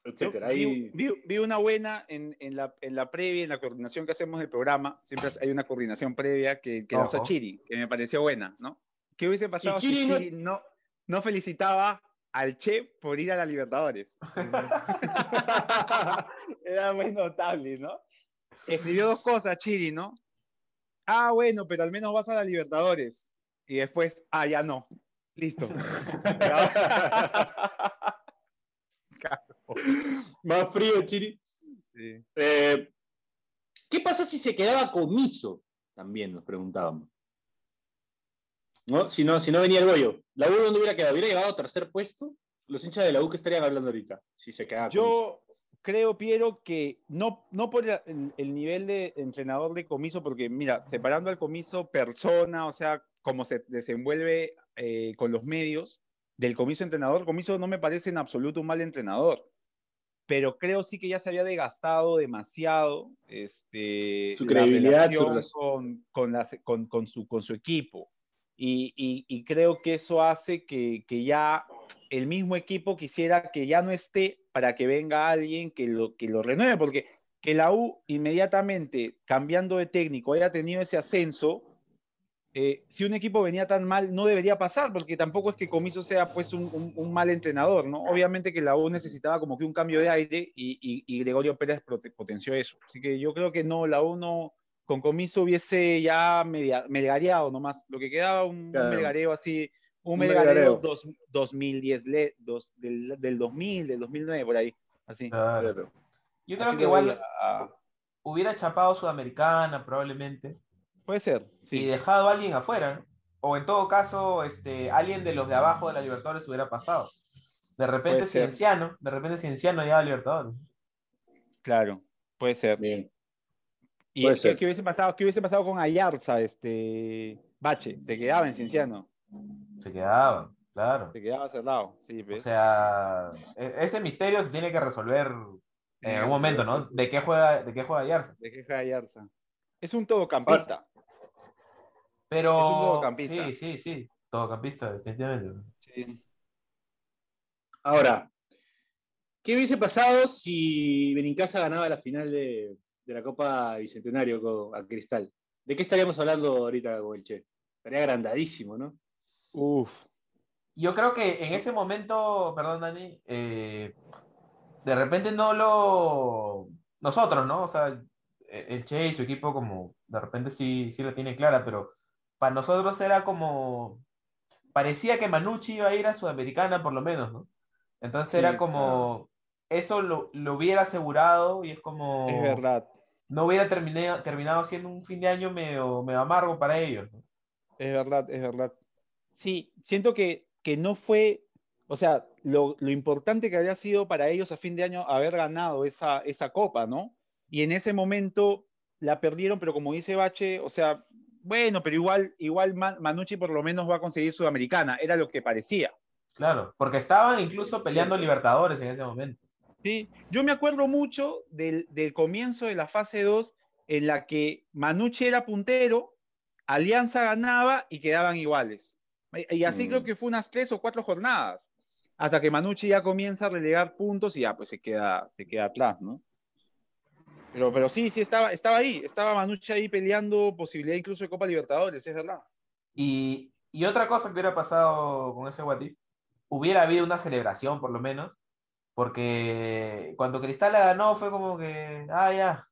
etcétera. Vi, vi- vi una buena en, en la, en la previa, en la coordinación que hacemos del programa. Siempre hay una coordinación previa que, que lanzó. Chiri, que me pareció buena, ¿no? ¿Qué hubiese pasado si Chiri Chiri, no- no... No, felicitaba al Che por ir a la Libertadores? Era muy notable, ¿no? Escribió dos cosas, Chiri, ¿no? Ah, bueno, pero al menos vas a la Libertadores. Y después, ah, ya no. Listo. más frío, Chiri. Sí. Eh, ¿Qué pasa si se quedaba comiso? También nos preguntábamos. ¿No? Si, no, si no venía el Goyo. ¿La U dónde hubiera quedado? ¿Hubiera llegado a tercer puesto? Los hinchas de la U que estarían hablando ahorita, si se quedaba comiso. Yo creo, Piero, que no, no por el, el nivel de entrenador de comiso, porque mira, separando al comiso persona, o sea, cómo se desenvuelve eh, con los medios, del comiso entrenador, comiso no me parece en absoluto un mal entrenador, pero creo sí que ya se había desgastado demasiado este, Su la credibilidad, su relación relación. con, con, las- con- con su, con su equipo. Y, y- y creo que eso hace que, que ya el mismo equipo quisiera que ya no esté para que venga alguien que lo, que lo renueve, porque que la U inmediatamente, cambiando de técnico, haya tenido ese ascenso, eh, si un equipo venía tan mal, no debería pasar, porque tampoco es que Comiso sea pues un, un- un mal entrenador, ¿no? Obviamente que la U necesitaba como que un cambio de aire y, y- y Gregorio Pérez potenció eso. Así que yo creo que no, la U no, con Comiso hubiese ya media, melgareado nomás, lo que quedaba un, un Claro. melgareo así, un, Un melgareo, melgareo. dos- 2010, le- dos- del, del 2000, del 2009, por ahí, así. Claro. Yo creo Así que igual ah, hubiera chapado Sudamericana probablemente puede ser, y sí. dejado a alguien afuera. ¿no? O en todo caso, este, alguien de los de abajo de la Libertadores hubiera pasado. De repente Puede ser. Cienciano, de repente Cienciano ya a Libertadores. Claro, puede ser. Bien. ¿Y Puede qué, ser. qué hubiese pasado, qué hubiese pasado con Ayarza, este Bache? Se quedaba en Cienciano, Se quedaba, claro. se quedaba cerrado, sí, O ¿ves? sea, e- ese misterio se tiene que resolver en algún momento, ¿no? ¿De qué juega, de qué juega Yarza? ¿De qué juega Ayarza? Es un todocampista. Pero. Es un todocampista. Sí, sí, sí. Todocampista, definitivamente. Sí. Ahora, ¿qué hubiese pasado si Benincasa ganaba la final de, de la Copa Bicentenario con, a Cristal? ¿De qué estaríamos hablando ahorita con el Che? Estaría agrandadísimo, ¿no? Uf. Yo creo que en ese momento, perdón, Dani, eh, de repente no lo. Nosotros, ¿no? O sea, el Che y su equipo, como de repente sí, sí lo tiene clara, pero para nosotros era como. Parecía que Manucci iba a ir a Sudamericana, por lo menos, ¿no? Entonces Sí, era como. Eso lo, lo hubiera asegurado y es como. Es verdad. No hubiera terminado, terminado siendo un fin de año medio, medio amargo para ellos, ¿no? Es verdad, es verdad. Sí, siento que, que no fue, o sea, lo, lo importante que había sido para ellos a fin de año haber ganado esa, esa copa, ¿no? Y en ese momento la perdieron, pero como dice Bache, o sea, bueno, pero igual, igual Man- Manucci por lo menos va a conseguir Sudamericana, era lo que parecía. Claro, porque estaban incluso peleando Libertadores en ese momento. Sí, yo me acuerdo mucho del, del comienzo de la fase 2 en la que Manucci era puntero, Alianza ganaba y quedaban iguales. Y y así Mm. creo que fue unas tres o cuatro jornadas, hasta que Manucci ya comienza a relegar puntos y ya pues se queda, se queda atrás, ¿no? Pero, pero sí, sí, estaba, estaba ahí, estaba Manucci ahí peleando posibilidad incluso de Copa Libertadores, es verdad. Y, y otra cosa que hubiera pasado con ese If, hubiera habido una celebración por lo menos, porque cuando Cristal la ganó fue como que, ah, ya,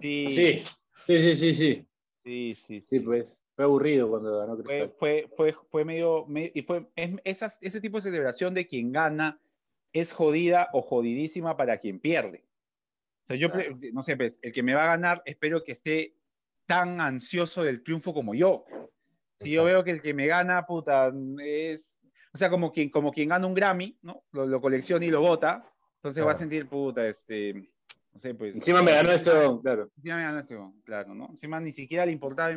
Sí, Sí, sí, sí, sí, sí. sí, sí, Sí, pues. Fue aburrido cuando ganó fue, Cristal. fue, fue, fue medio, me- y fue es- esas- ese tipo de celebración de quien gana es jodida o jodidísima para quien pierde. O sea, yo, pre- no sé, pues, el que me va a ganar, espero que esté tan ansioso del triunfo como yo. Si yo Exacto. veo que el que me gana, puta, es, o sea, como quien, como quien gana un Grammy, ¿no? Lo, lo colecciona y lo vota, entonces va a Claro. sentir, puta, este, no sé, pues. Encima me ganó esto, claro. Encima me ganó ese gol, claro, ¿no? Encima ni siquiera le importaba.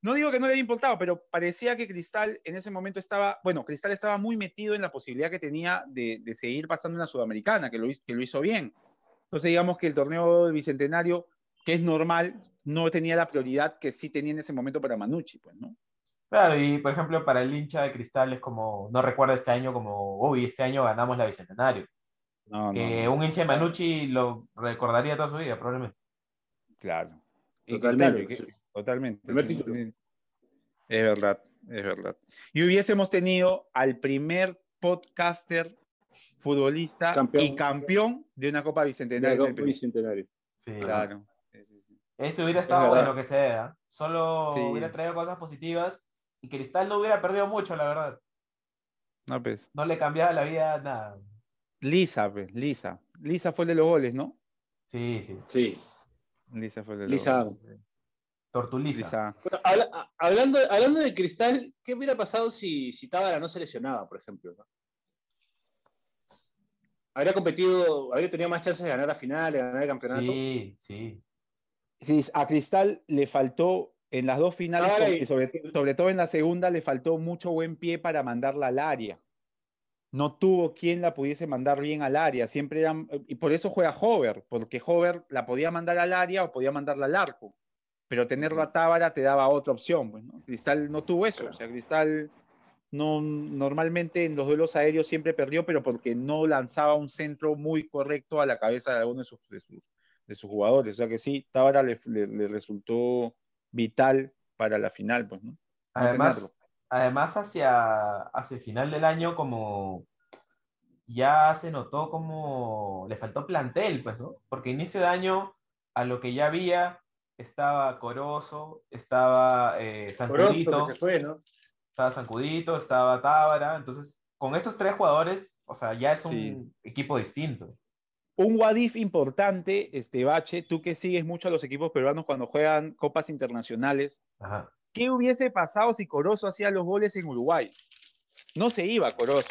No digo que no le haya importado, pero parecía que Cristal en ese momento estaba, bueno, Cristal estaba muy metido en la posibilidad que tenía de, de seguir pasando en la Sudamericana, que lo, que lo hizo bien. Entonces, digamos que el torneo del Bicentenario, que es normal, no tenía la prioridad que sí tenía en ese momento para Manucci, pues, ¿no? Claro, y por ejemplo, para el hincha de Cristal es como, no recuerda este año como, uy, este año ganamos la Bicentenario. No, Que un hincha de Manucci lo recordaría toda su vida, probablemente. Claro. Totalmente, que- totalmente. Es verdad, es verdad. Y hubiésemos tenido al primer podcaster futbolista Campeón. y campeón de una Copa Bicentenario. Copa. Bicentenario. Sí. Claro. Sí, sí, sí. Eso hubiera estado bueno que sea. Solo Sí. hubiera traído cosas positivas y Cristal no hubiera perdido mucho, la verdad. No, pues. No le cambiaba la vida nada. Lisa, pues, Lisa. Lisa fue el de los goles, ¿no? Sí, sí. Sí. Lisa fue el de los Lisa. goles. Tortuliza. Lisa. Bueno, habla- a- hablando, hablando de Cristal, ¿qué hubiera pasado si, si Tábara no se lesionaba, por ejemplo? no? Habría competido, habría tenido más chances de ganar la final, de ganar el campeonato. Sí, sí. A Cristal le faltó en las dos finales, y- sobre, sobre todo en la segunda, le faltó mucho buen pie para mandarla al área. No tuvo quien la pudiese mandar bien al área. Siempre eran, y por eso juega Hover, porque Hover la podía mandar al área o podía mandarla al arco. Pero tenerlo a Tábara te daba otra opción. Pues, ¿no? Cristal no tuvo eso. O sea, Cristal no, normalmente en los duelos aéreos siempre perdió, pero porque no lanzaba un centro muy correcto a la cabeza de alguno de sus, de sus, de sus jugadores. O sea que sí, Tábara le, le- le resultó vital para la final, pues, Además, además hacia, hacia el final del año, como ya se notó como le faltó plantel, pues, ¿no? Porque inicio de año, a lo que ya había, estaba Corozo, estaba eh, que se fue, ¿no? Estaba Sancudito, estaba Tábara, entonces con esos tres jugadores, o sea, ya es un Sí. equipo distinto. Un Wadif importante, este Bache, tú que sigues mucho a los equipos peruanos cuando juegan copas internacionales, Ajá. ¿qué hubiese pasado si Corozo hacía los goles en Uruguay? No se iba Corozo.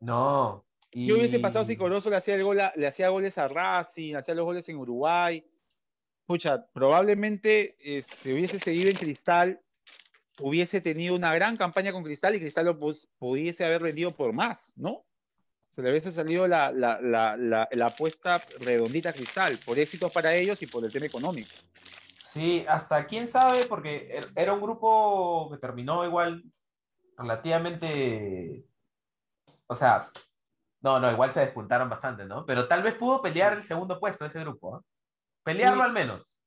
No. ¿Qué hubiese pasado si y- Corozo le hacía, el gol a- le hacía goles a Racing, hacía los goles en Uruguay? Pucha, probablemente este, hubiese seguido en Cristal, hubiese tenido una gran campaña con Cristal y Cristal lo pudiese haber vendido por más, ¿no? Se le hubiese salido la, la, la, la, apuesta redondita a Cristal, por éxitos para ellos y por el tema económico. Sí, hasta quién sabe, porque er- era un grupo que terminó igual relativamente. O sea, no, no, igual se despuntaron bastante, ¿no? Pero tal vez pudo pelear el segundo puesto de ese grupo, ¿ah? Pelearlo Sí. al menos.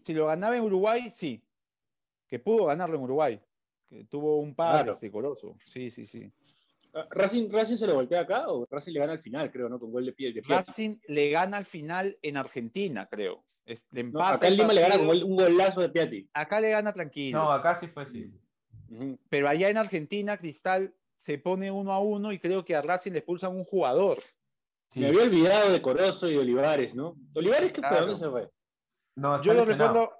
Si lo ganaba en Uruguay, sí. Que pudo ganarlo en Uruguay. Que tuvo un par Claro. este Corozo. Sí, sí, sí. Ah, ¿Racing, ¿Racing se lo voltea acá o Racing le gana al final, creo, ¿no? Con gol de pie. De. Racing le gana al final en Argentina, creo. Es- le No, empata acá el en Lima le gana con gol- un golazo de Piatti. Acá le gana tranquilo. No, acá sí fue, sí. Ujú. Pero allá en Argentina, Cristal se pone uno a uno y creo que a Racing le expulsan un jugador. sí. Me había olvidado de Corozo y de Olivares, ¿no? ¿Olivares qué fue? Claro. ¿Dónde se fue? No, está Yo lo recuerdo.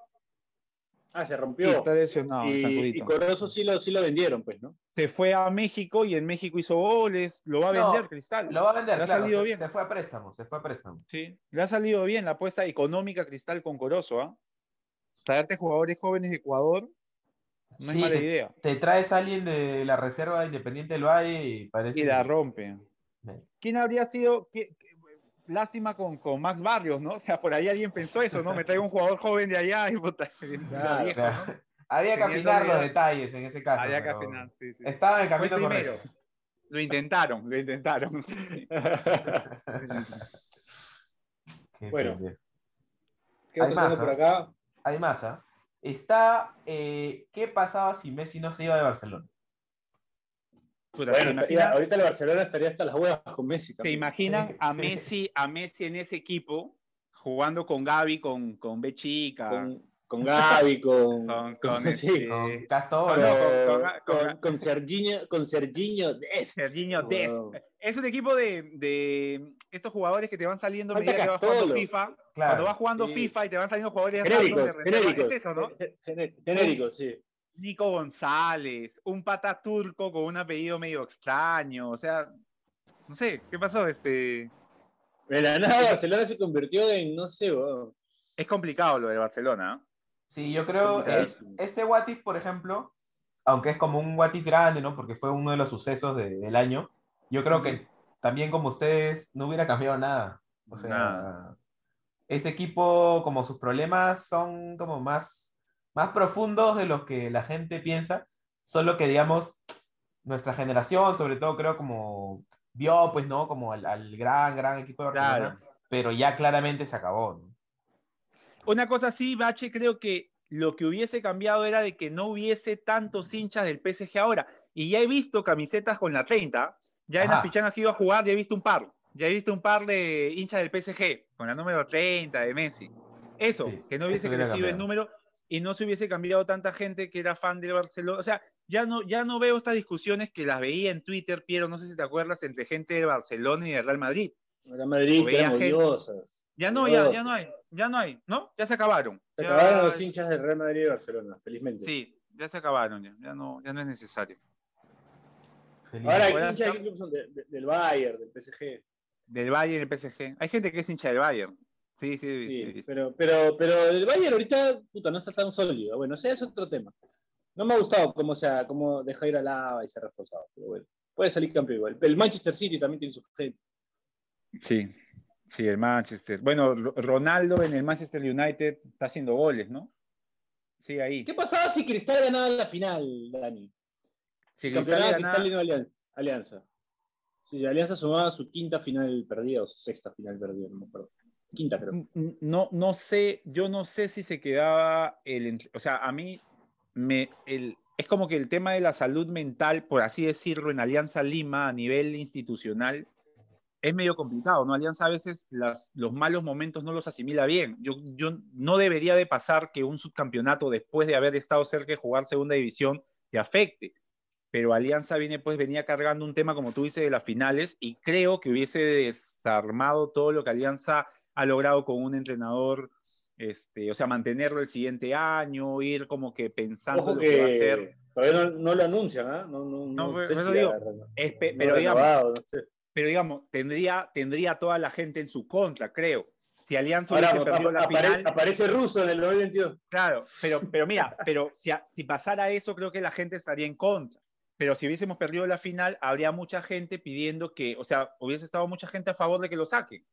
Ah, se Sí, rompió. está lesionado, y, y Corozo sí lo, sí lo vendieron, pues, ¿no? Se fue a México y en México hizo goles. Lo va a No, vender, Cristal. Lo va a vender, Le ha salido se, bien. se fue a préstamo, se fue a préstamo. Sí, le ha salido bien la apuesta económica Cristal con Corozo, ¿ah? Traerte jugadores jóvenes de Ecuador no es Sí, mala te- idea. Te traes a alguien de la Reserva Independiente del Valle y parece... Y la rompe. Sí. ¿Quién habría sido? qué- lástima con, con Max Barrios, ¿no? O sea, por ahí alguien pensó eso, ¿no? Me traigo un jugador joven de allá y puta, ya Claro, viejo, Claro. ¿no? Había que Teniendo afinar los detalles en ese caso. Había que pero afinar, sí, sí. Estaba en el camino primero. correcto. Lo intentaron, lo intentaron. Qué Bueno. ¿Qué Hay otro más, tengo por acá? Hay más, ¿ah? Está, eh, ¿qué pasaba si Messi no se iba de Barcelona? Bueno, ¿te, estaría- ahorita el Barcelona estaría hasta las huevas con Messi. te también. imaginan Sí, a sí. Messi, a Messi en ese equipo jugando con Gaby, con, con B chica, Con, con Gaby, con, con, con- con, sí, este, Con Castor. con, con- con- con- con Serginho, con Serginho Dest. Serginho Dest. Wow. Es un equipo de, de estos jugadores que te van saliendo a medida que vas jugando. FIFA. Claro. Cuando vas jugando Sí. FIFA y te van saliendo jugadores Genéricos, de genéricos. Es eso, ¿no? Gené- Genéricos, sí. Nico González, un pata turco con un apellido medio extraño. O sea, no sé, ¿qué pasó? Este, De la nada Barcelona se convirtió en, no sé, es complicado lo de Barcelona. ¿eh? Sí, yo creo, es, este What If, por ejemplo, aunque es como un What If grande, ¿no? Porque fue uno de los sucesos de- del año, yo creo que también como ustedes no hubiera cambiado nada. O sea, Nada. ese equipo, como sus problemas son como más, más profundos de lo que la gente piensa, solo que, digamos, nuestra generación, sobre todo creo como vio, pues, ¿no? Como al, al gran, gran equipo de Barcelona, pero ya claramente se acabó, ¿no? Una cosa sí, Bache, creo que lo que hubiese cambiado era de que no hubiese tantos hinchas del PSG ahora. Y ya he visto camisetas con la 30. Ya en Ajá. las pichanas que iba a jugar, ya he visto un par. Ya he visto un par de hinchas del PSG con la número 30 de Messi. Eso, Sí, que no hubiese crecido el número y no se hubiese cambiado tanta gente que era fan del Barcelona. O sea, ya no, ya no veo estas discusiones que las veía en Twitter, Piero, no sé si te acuerdas, entre gente de Barcelona y de Real Madrid. La Madrid, que eran odiosas. Ya no, ya, ya no hay, ya no hay, ¿no? Ya se acabaron. Se Ya- acabaron los hinchas del Real Madrid y Barcelona, felizmente. Sí, ya se acabaron, ya, ya, no, ya no es necesario. Feliz. Ahora hinchas de qué club son de- de- del Bayern, del PSG. Del Bayern y el PSG. Hay gente que es hincha del Bayern. Sí, sí, sí. Pero, pero, pero el Bayern ahorita, puta, no está tan sólido. Bueno, ese es otro tema. No me ha gustado cómo, sea, cómo dejó ir a Lava y se ha reforzado, pero bueno. Puede salir campeón igual. El Manchester City también tiene su gente. Sí, sí, el Manchester. Bueno, Ro- Ronaldo en el Manchester United está haciendo goles, ¿no? Sí, ahí. ¿Qué pasaba si Cristal ganaba la final, Dani? Si Campeonato Cristal Cristal gana- y no Alianza. Alianza. Sí, Alianza sumaba su quinta final perdida o su sexta final perdida, no me acuerdo. Quinta, No, no sé, yo no sé si se quedaba el, o sea, a mí me, el, es como que el tema de la salud mental, por así decirlo, en Alianza Lima a nivel institucional es medio complicado, ¿no? Alianza a veces las, los malos momentos no los asimila bien. Yo, yo no debería de pasar que un subcampeonato después de haber estado cerca de jugar segunda división te afecte. Pero Alianza viene, pues, venía cargando un tema, como tú dices, de las finales, y creo que hubiese desarmado todo lo que Alianza ha logrado con un entrenador, este, o sea, mantenerlo el siguiente año, ir como que pensando Ojo lo que, va a hacer. que todavía no, no lo anuncian, ¿ah? No, no, No, no por- sé si digo, pero, digamos, renovado, no sé. pero digamos, tendría, tendría toda la gente en su contra, creo. Si Alianza Ahora hubiese perdido la apare- final, aparece ruso en el 2022. claro, pero, pero mira, pero si, a- si pasara eso, creo que la gente estaría en contra. Pero si hubiésemos perdido la final, habría mucha gente pidiendo que, o sea, hubiese estado mucha gente a favor de que lo saquen.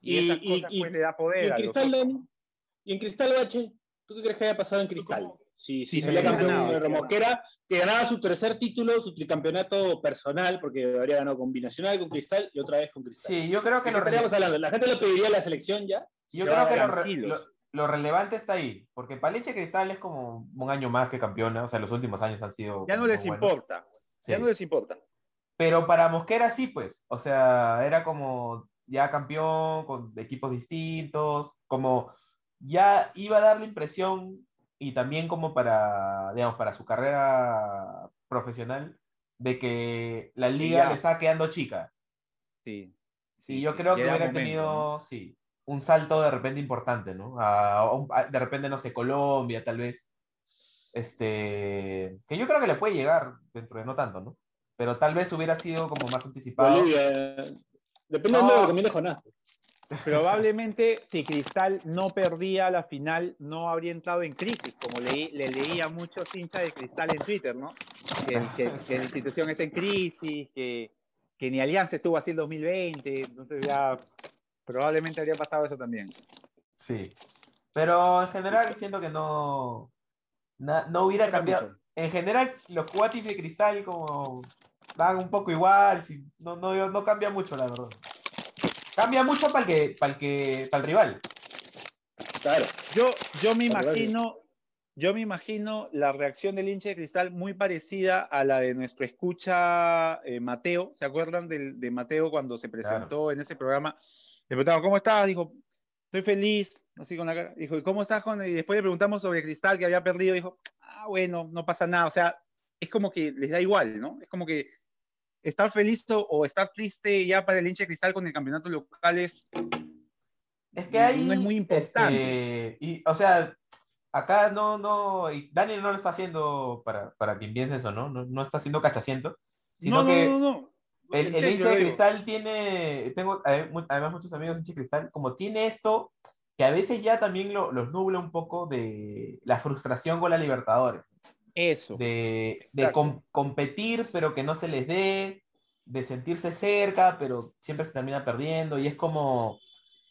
Y, Y- esas y- cosas y- pues le da Y poder en a los Cristal. Dani, y en Cristal Bache, ¿Tú qué crees que haya pasado en Cristal? Si, si Sí, salía sí, campeón de sí, Mosquera, que ganaba su tercer título, su tricampeonato personal, porque habría ganado con Binacional, con Cristal y otra vez con Cristal. Sí, yo creo que ¿De qué lo, estaríamos hablando? ¿La gente lo pediría a la selección ya? yo Se creo que lo, re- lo- lo relevante está ahí, porque Paleche Cristal es como un año más que campeona, o sea, los últimos años han sido... Ya no les buenos. importa. Sí. Ya no les importa. Pero para Mosquera sí, pues. O sea, era como ya campeón con equipos distintos, como ya iba a dar la impresión y también como para, digamos, para su carrera profesional de que la liga Ya. le estaba quedando chica. Sí. Y sí, yo sí, creo que era hubiera momento, tenido, ¿no? sí, un salto de repente importante, ¿no? A- a un- a- de repente, no sé, Colombia, tal vez. Este, que yo creo que le puede llegar dentro de no tanto, ¿no? Pero tal vez hubiera sido como más anticipado. Bolivia. Depende de No. lo que recomiende Jonás. Probablemente si Cristal no perdía la final, no habría entrado en crisis, como leí, le leía a muchos hinchas de Cristal en Twitter, ¿no? Que, el- que- que la institución está en crisis, que, que ni Alianza estuvo así el 2020, entonces ya probablemente habría pasado eso también. Sí. Pero en general siento que no, na- no hubiera Cambia cambiado. En general, los cuatis de cristal como dan un poco igual, sí, no, no, no cambia mucho, la verdad. Cambia mucho para el que, para el que, para el rival. Claro. Yo, yo me imagino, yo me imagino la reacción del hincha de Cristal muy parecida a la de nuestro escucha eh, Mateo. ¿Se acuerdan del- de, Mateo cuando se presentó en ese programa? Le preguntamos, ¿cómo estás? Dijo, estoy feliz, así con la cara. Dijo, ¿y cómo estás, Juan? Y después le preguntamos sobre Cristal, que había perdido. Dijo, ah, bueno, no pasa nada. O sea, es como que les da igual, ¿no? Es como que estar feliz o, estar triste ya para el hincha de Cristal con el campeonato local es Es que ahí. No es muy importante. este, y, o sea, acá no, no. Y Daniel no lo está haciendo para, para quien piense eso, ¿no? No, no está haciendo cachaciento. Sino no, no, que no, no. el, En el serio, hincha de cristal tiene. Tengo además muchos amigos hincha de cristal, como tiene esto, que a veces ya también lo- los nubla un poco de la frustración con la Libertadores. Eso. de, de com- competir, pero que no se les dé, de sentirse cerca, pero siempre se termina perdiendo, y es como,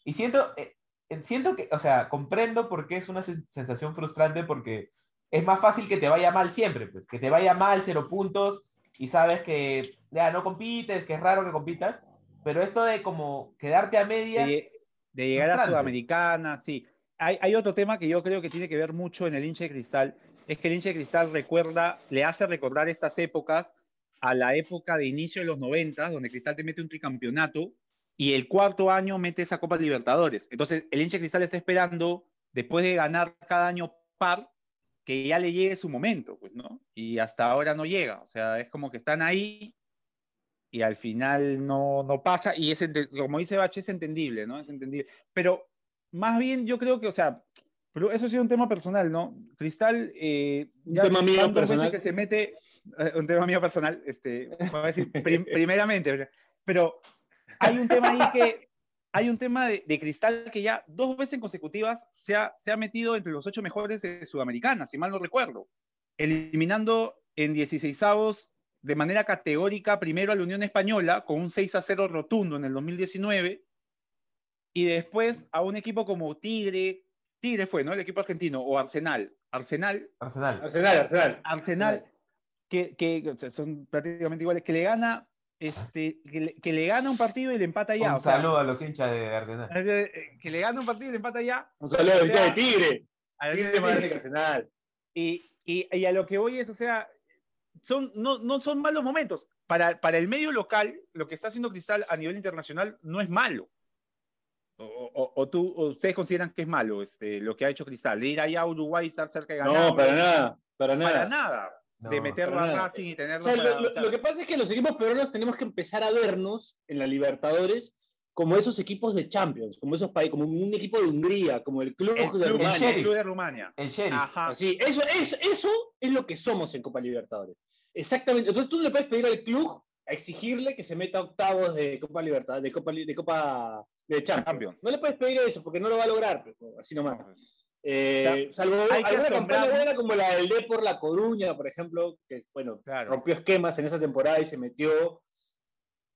y siento, eh, siento que, o sea, comprendo por qué es una sen- sensación frustrante, porque es más fácil que te vaya mal siempre, pues, que te vaya mal, cero puntos, y sabes que ya no compites, que es raro que compitas, pero esto de como quedarte a medias, de, de llegar a. Sudamericana, sí. Hay, hay otro tema que yo creo que tiene que ver mucho en el hincha de cristal, es que el hincha de cristal recuerda, le hace recordar estas épocas a la época de inicio de los 90, donde Cristal te mete un tricampeonato y el cuarto año mete esa Copa Libertadores. Entonces, el hincha de cristal está esperando, después de ganar cada año par, que ya le llegue su momento, pues, ¿no? Y hasta ahora no llega. O sea, es como que están ahí y al final no, no pasa. Y es, como dice Bache, es entendible, ¿no? Es entendible. Pero más bien yo creo que, o sea, pero eso ha sido un tema personal, ¿no? Cristal, eh, Un ya tema mío personal. que se mete, eh, un tema mío personal, este, voy a decir prim- primeramente, pero hay un tema ahí que, hay un tema de, de Cristal que ya dos veces consecutivas se ha, se ha metido entre los ocho mejores de Sudamericana, si mal no recuerdo, eliminando en 16 avos de manera categórica primero a la Unión Española con un 6 a 0 rotundo en el 2019 y después a un equipo como Tigre, Tigre fue, ¿no? El equipo argentino, o Arsenal, Arsenal, Arsenal. Arsenal, Arsenal. Arsenal, que, que o sea, son prácticamente iguales, que le gana, este, que le, que le gana un partido y le empata ya. Un o sea, saludo a los hinchas de Arsenal. eh, que le gana un partido y le empata ya. Un saludo al hincha de Tigre. a- Tigre más grande que Arsenal. Y, y, y a lo que voy es, o sea, son, no, no son malos momentos. Para, para el medio local, lo que está haciendo Cristal a nivel internacional no es malo. O, o- o tú, o ustedes consideran que es malo este, lo que ha hecho Cristal, de ir allá a Uruguay y estar cerca de ganar. No, para nada. Para nada. Para nada. de meterlo a nada. Racing y tenerlo O sea, para- lo, lo- o sea, lo que pasa es que los equipos peruanos tenemos que empezar a vernos en la Libertadores como esos equipos de Champions, como esos países, como un equipo de Hungría, como el club el de club, Rumania. Sheriff. club de Rumania. El sheriff. Ajá. Así, eso, eso, eso es lo que somos en Copa Libertadores. Exactamente. Entonces tú le puedes pedir al club a exigirle que se meta a octavos de Copa Libertadores, de Copa, de Copa de Champions. Champions. No le puedes pedir eso porque no lo va a lograr, pues, así nomás. Eh, salvo hay que alguna campaña buena como la del D por La Coruña, por ejemplo, que bueno, Claro. rompió esquemas en esa temporada y se metió.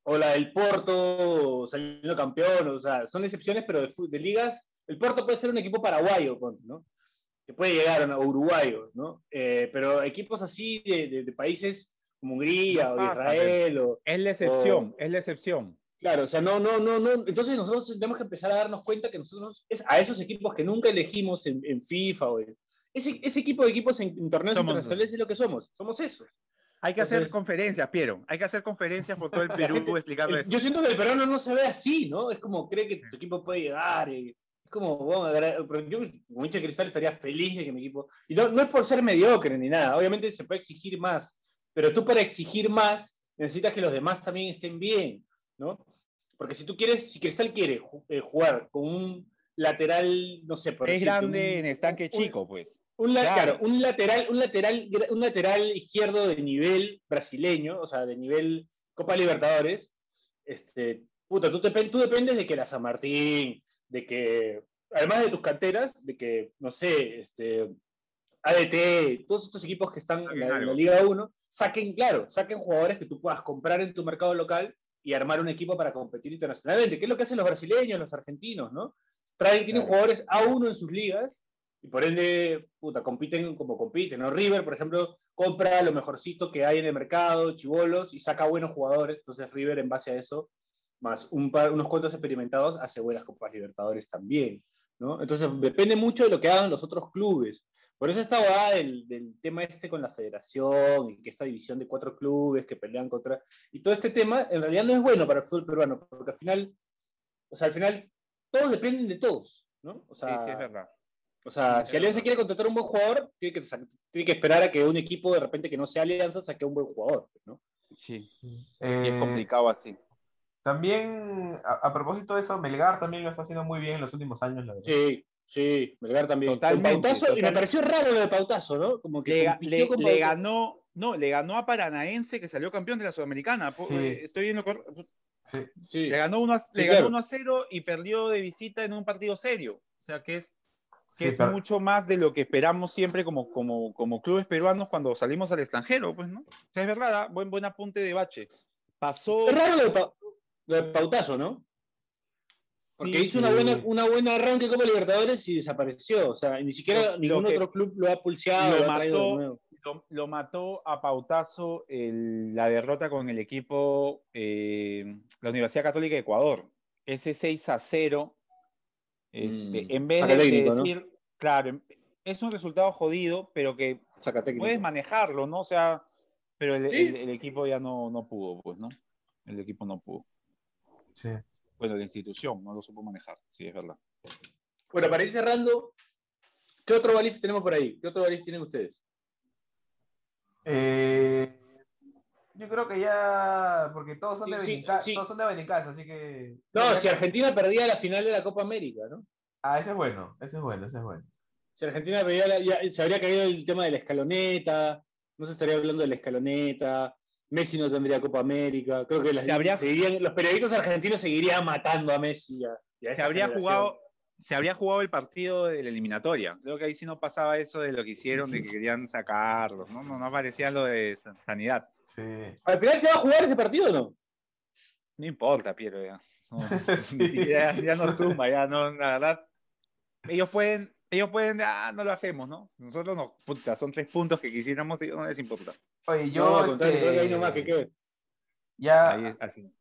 O la del Porto saliendo campeón, o sea, son excepciones, pero de, ligas, el Porto puede ser un equipo paraguayo, ponte, ¿no? que puede llegar a uruguayo, ¿no? Eh, pero equipos así de, de- de países como Hungría o pasa, Israel o, Es la excepción, es la excepción. Claro, o sea, no, no, no, no. Entonces nosotros tenemos que empezar a darnos cuenta que nosotros, es a esos equipos que nunca elegimos en, en FIFA o en- ese, ese equipo de equipos en, en torneos Somos internacionales es lo que somos, somos esos. Hay que hacer conferencias, Piero. Hay que hacer conferencias por todo el Perú gente- explicando el- eso. yo siento que el peruano no se ve así, ¿no? Es como cree que tu equipo puede llegar. y- es como, bueno, yo como hincha de cristal estaría feliz de que mi equipo... Y no, no es por ser mediocre ni nada, obviamente se puede exigir más, pero tú para exigir más necesitas que los demás también estén bien, ¿no? Porque si tú quieres, si Cristal quiere eh, jugar con un lateral, no sé, por Es decirte, grande un- en estanque un- chico, pues. un, la- Claro. claro, un lateral, un lateral, un lateral izquierdo de nivel brasileño, o sea, de nivel Copa Libertadores, este, puta, tú, tú dependes de que la San Martín, de que, además de tus canteras, de que, no sé, este, ADT, todos estos equipos que están en la, en la. Liga 1, saquen, claro, saquen jugadores que tú puedas comprar en tu mercado local y armar un equipo para competir internacionalmente, que es lo que hacen los brasileños, los argentinos, ¿no? Traen, tienen Claro. jugadores A1 en sus ligas y por ende, puta, compiten como compiten, ¿no? River, por ejemplo, compra lo mejorcito que hay en el mercado, chivolos, y saca buenos jugadores, entonces River en base a eso, más un par- unos cuantos experimentados, hace buenas Copas Libertadores también, ¿no? Entonces depende mucho de lo que hagan los otros clubes. Por eso esta abogada del, del tema este con la federación y que esta división de cuatro clubes que pelean contra... Y todo este tema en realidad no es bueno para el fútbol peruano, porque al final, o sea, al final todos dependen de todos, ¿no? O Sí, sea, sí, es verdad. o sea, Sí, si Alianza verdad. quiere contratar un buen jugador, tiene que, tiene que esperar a que un equipo de repente que no sea Alianza saque un buen jugador, ¿no? Sí. Y Eh, es complicado así. También, a, a propósito de eso, Melgar también lo está haciendo muy bien en los últimos años, la verdad. Sí, sí, Melgar también. Totalmente, y me pareció raro lo de Pautazo, ¿no? Como que Le, ganó, no, le ganó a Paranaense que salió campeón de la Sudamericana. Sí. eh, Estoy viendo cor- Sí. Sí. Le ganó 1 a, Sí, le claro. ganó 1 a 0 y perdió de visita en un partido serio. O sea que es, que Sí, es pero- mucho más de lo que esperamos siempre como, como, como clubes peruanos cuando salimos al extranjero, pues, ¿no? O sea, es verdad, buen, buen apunte de Bache. Pasó. Es raro lo de, Pa- lo de Pautazo, ¿no? Porque Sí, hizo una sí. buena, una buena arranque como Libertadores y desapareció. O sea, ni siquiera Lo- lo ningún que- otro club lo ha pulseado, lo lo, ha traído de mató. nuevo. Lo, lo mató a pautazo el- la derrota con el equipo, eh, la Universidad Católica de Ecuador. Ese 6 a 0. este, Mm, en vez de, decir, claro, em, es un resultado jodido, pero que puedes manejarlo, ¿no? O sea, pero el, Sí. el- el equipo ya no, no pudo, pues, ¿no? El equipo no pudo. Sí. Bueno, la institución no lo supo manejar, sí, es verdad. Bueno, para ir cerrando, ¿qué otro Balif tenemos por ahí? ¿Qué otro Balif tienen ustedes? Eh, yo creo que ya, porque todos son Sí, de sí, Benicasa, sí. todos son de así que. No, si que- Argentina perdía la final de la Copa América, ¿no? Ah, ese es bueno, ese es bueno, ese es bueno. Si Argentina perdía la- ya se habría caído el tema de la escaloneta, no se estaría hablando de la escaloneta, Messi no tendría Copa América, creo que las- Se habría- seguirían- los periodistas argentinos seguirían matando a Messi. y a- y a Se habría jugado, se habría jugado el partido de la eliminatoria. Creo que ahí sí no pasaba eso de lo que hicieron, de que querían sacarlos, ¿no? No, no aparecía lo de sa- sanidad. Sí. ¿Al final se va a jugar ese partido o no? No importa, Piero, ya. No, Sí. ya no suma, ya no, la verdad. Ellos pueden, ellos pueden, ah, no lo hacemos, ¿no? Nosotros no, puta, son tres puntos que quisiéramos y no les importa. Oye, yo. no, este, ahí nomás que. Ya, Ahí es así.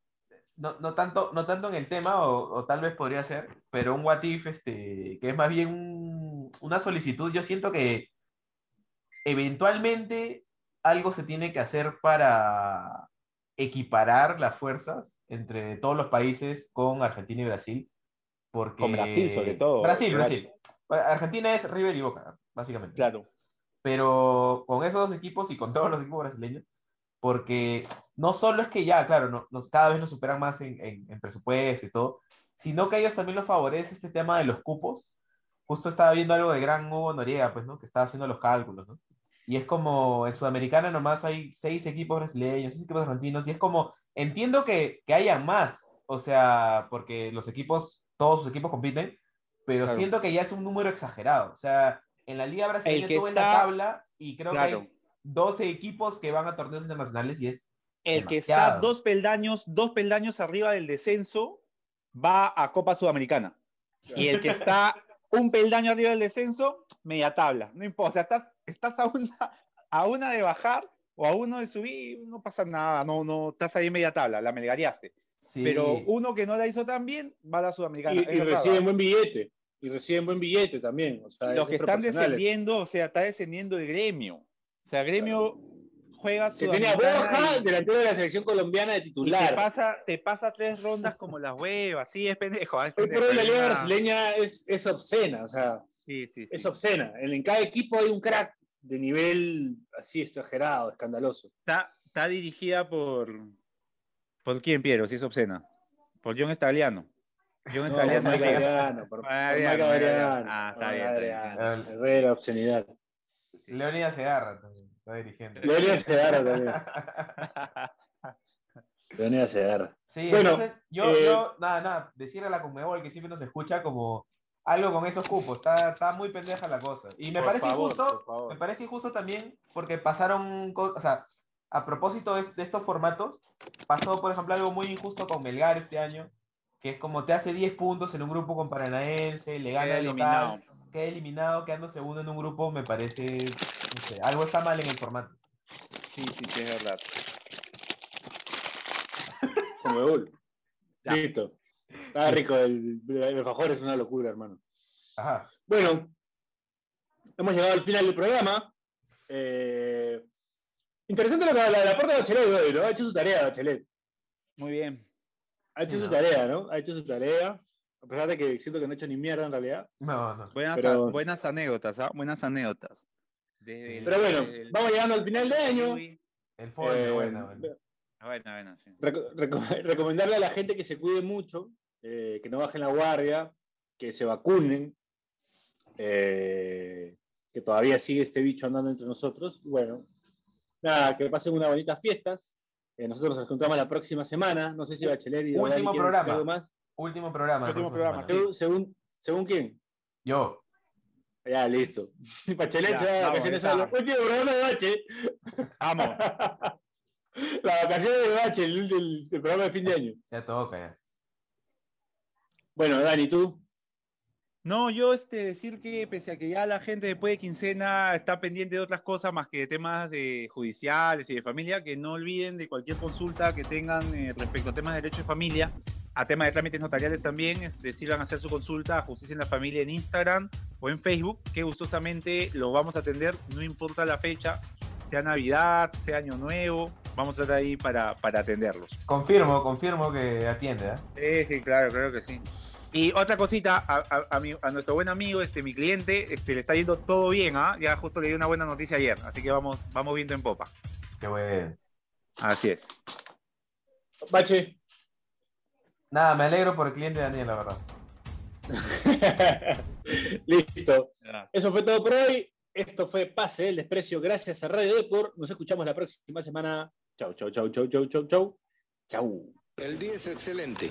no, no tanto, no tanto en el tema, o, o tal vez podría ser, pero un what if, este, que es más bien un- una solicitud. Yo siento que eventualmente algo se tiene que hacer para equiparar las fuerzas entre todos los países con Argentina y Brasil. Porque... Con Brasil, sobre todo, Brasil, Brasil. Argentina es River y Boca, básicamente. Claro. Pero con esos dos equipos y con todos los equipos brasileños, porque no solo es que ya, claro, no, nos, cada vez nos superan más en, en, en presupuesto y todo, sino que a ellos también los favorece este tema de los cupos. Justo estaba viendo algo de gran Hugo Noriega, pues, ¿no? Que estaba haciendo los cálculos, ¿no? Y es como, en Sudamericana nomás hay seis equipos brasileños, seis equipos argentinos, y es como, entiendo que, que haya más, o sea, porque los equipos, todos sus equipos compiten, pero Claro. siento que ya es un número exagerado. O sea, en la Liga Brasileña El que tú ves la está- tabla y creo que Claro. hay 12 equipos que van a torneos internacionales y es El que está dos peldaños, dos peldaños arriba del descenso va a Copa Sudamericana. Y el que está un peldaño arriba del descenso, media tabla. No importa, o sea, estás, estás a, una, a una de bajar o a uno de subir, no pasa nada, no, no, estás ahí media tabla, la melgareaste. Sí. Pero uno que no la hizo tan bien, va a la Sudamericana. Y, y reciben ¿va? buen billete. Y reciben buen billete también. O sea, Los que están descendiendo, o sea, está descendiendo el gremio. O sea, gremio juega Que tenía Sudamericana Borja, y- delantero de la selección colombiana de y te titular. pasa, te pasa tres rondas como las huevas, sí, es pendejo. Es pendejo, hoy la liga brasileña es, es obscena, o sea, Sí, sí, sí. es obscena. En, en cada equipo hay un crack de nivel así exagerado, escandaloso. Está, está dirigida por. ¿Por quién, Piero? Si es obscena. Por John Estaliano. John No, Estaliano. por Mike Adriano, por, por Adriano, Mike Adriano. Adriano. Ah, está bien, está bien. Adriano, el rey de la obscenidad. Leonidas Segarra también, está dirigiendo. Leonidas Segarra también. Leonidas Segarra. Sí, Bueno, entonces yo, eh, yo, nada, nada, decirle a la Conmebol que siempre nos escucha como algo con esos cupos, está, está muy pendeja la cosa. Y me Por parece favor, injusto, me parece injusto también porque pasaron, o sea, a propósito de, de estos formatos, pasó, por ejemplo, algo muy injusto con Melgar este año, que es como te hace 10 puntos en un grupo con Paranaense, le gana Queda el eliminado. local, queda eliminado, quedando segundo en un grupo, me parece, no sé, algo está mal en el formato. Sí, sí, sí, es verdad. Ya. Listo. Está rico, el, el alfajor es una locura, hermano. Ajá. Bueno, hemos llegado al final del programa. Eh, interesante lo que la, la aporta Bachelet hoy, ¿no? Ha hecho su tarea, Bachelet. Muy bien. Ha hecho su tarea, ¿no? Ha hecho su tarea. A pesar de que siento que no ha hecho ni mierda en realidad. No, no. Buenas, Pero- a- buenas anécdotas, ¿ah? Buenas anécdotas. Desde el- Pero bueno, desde el- vamos llegando al final de año. El fútbol Eh, bueno, bueno. Ah, Bueno, bueno, sí. reco- reco- recomendarle a la gente que se cuide mucho, eh, que no bajen la guardia, que se vacunen, eh, que todavía sigue este bicho andando entre nosotros. Bueno, nada, que pasen unas bonitas fiestas. Eh, nosotros nos encontramos la próxima semana. No sé si Bachelet y Último programa. algo más. Último programa. Último programa. Según, según, según quién. Yo. Ya, listo. Bachelet Ya, se va de vamos, vacaciones solo. Último programa de Bache. Vamos. La vacaciones de Bache, el, el- el programa de fin de año. Ya toca, ya. Bueno, Dani, tú. No, yo este, decir que pese a que ya la gente después de quincena está pendiente de otras cosas más que de temas de judiciales y de familia, que no olviden de cualquier consulta que tengan eh, respecto a temas de derecho de familia, a temas de trámites notariales también, es decir, van a hacer su consulta a Justicia en la Familia en Instagram o en Facebook, que gustosamente lo vamos a atender, no importa la fecha, sea Navidad, sea Año Nuevo, vamos a estar ahí para, para atenderlos. Confirmo, confirmo que atiende, ¿eh? Sí, sí, claro, claro que sí. Y otra cosita, a, a- a mi- a nuestro buen amigo, este, mi cliente, este, le está yendo todo bien, ¿ah? Ya justo le di una buena noticia ayer, así que vamos, vamos viendo en popa. Qué bueno. Así es. Bache. Nada, me alegro por el cliente de Daniel, la verdad. Listo. Eso fue todo por hoy. Esto fue Pase del Desprecio. Gracias a Radio Depor. Nos escuchamos la próxima semana. Chau, chau, chau, chau, chau, chau, chau. Chau. El día es excelente.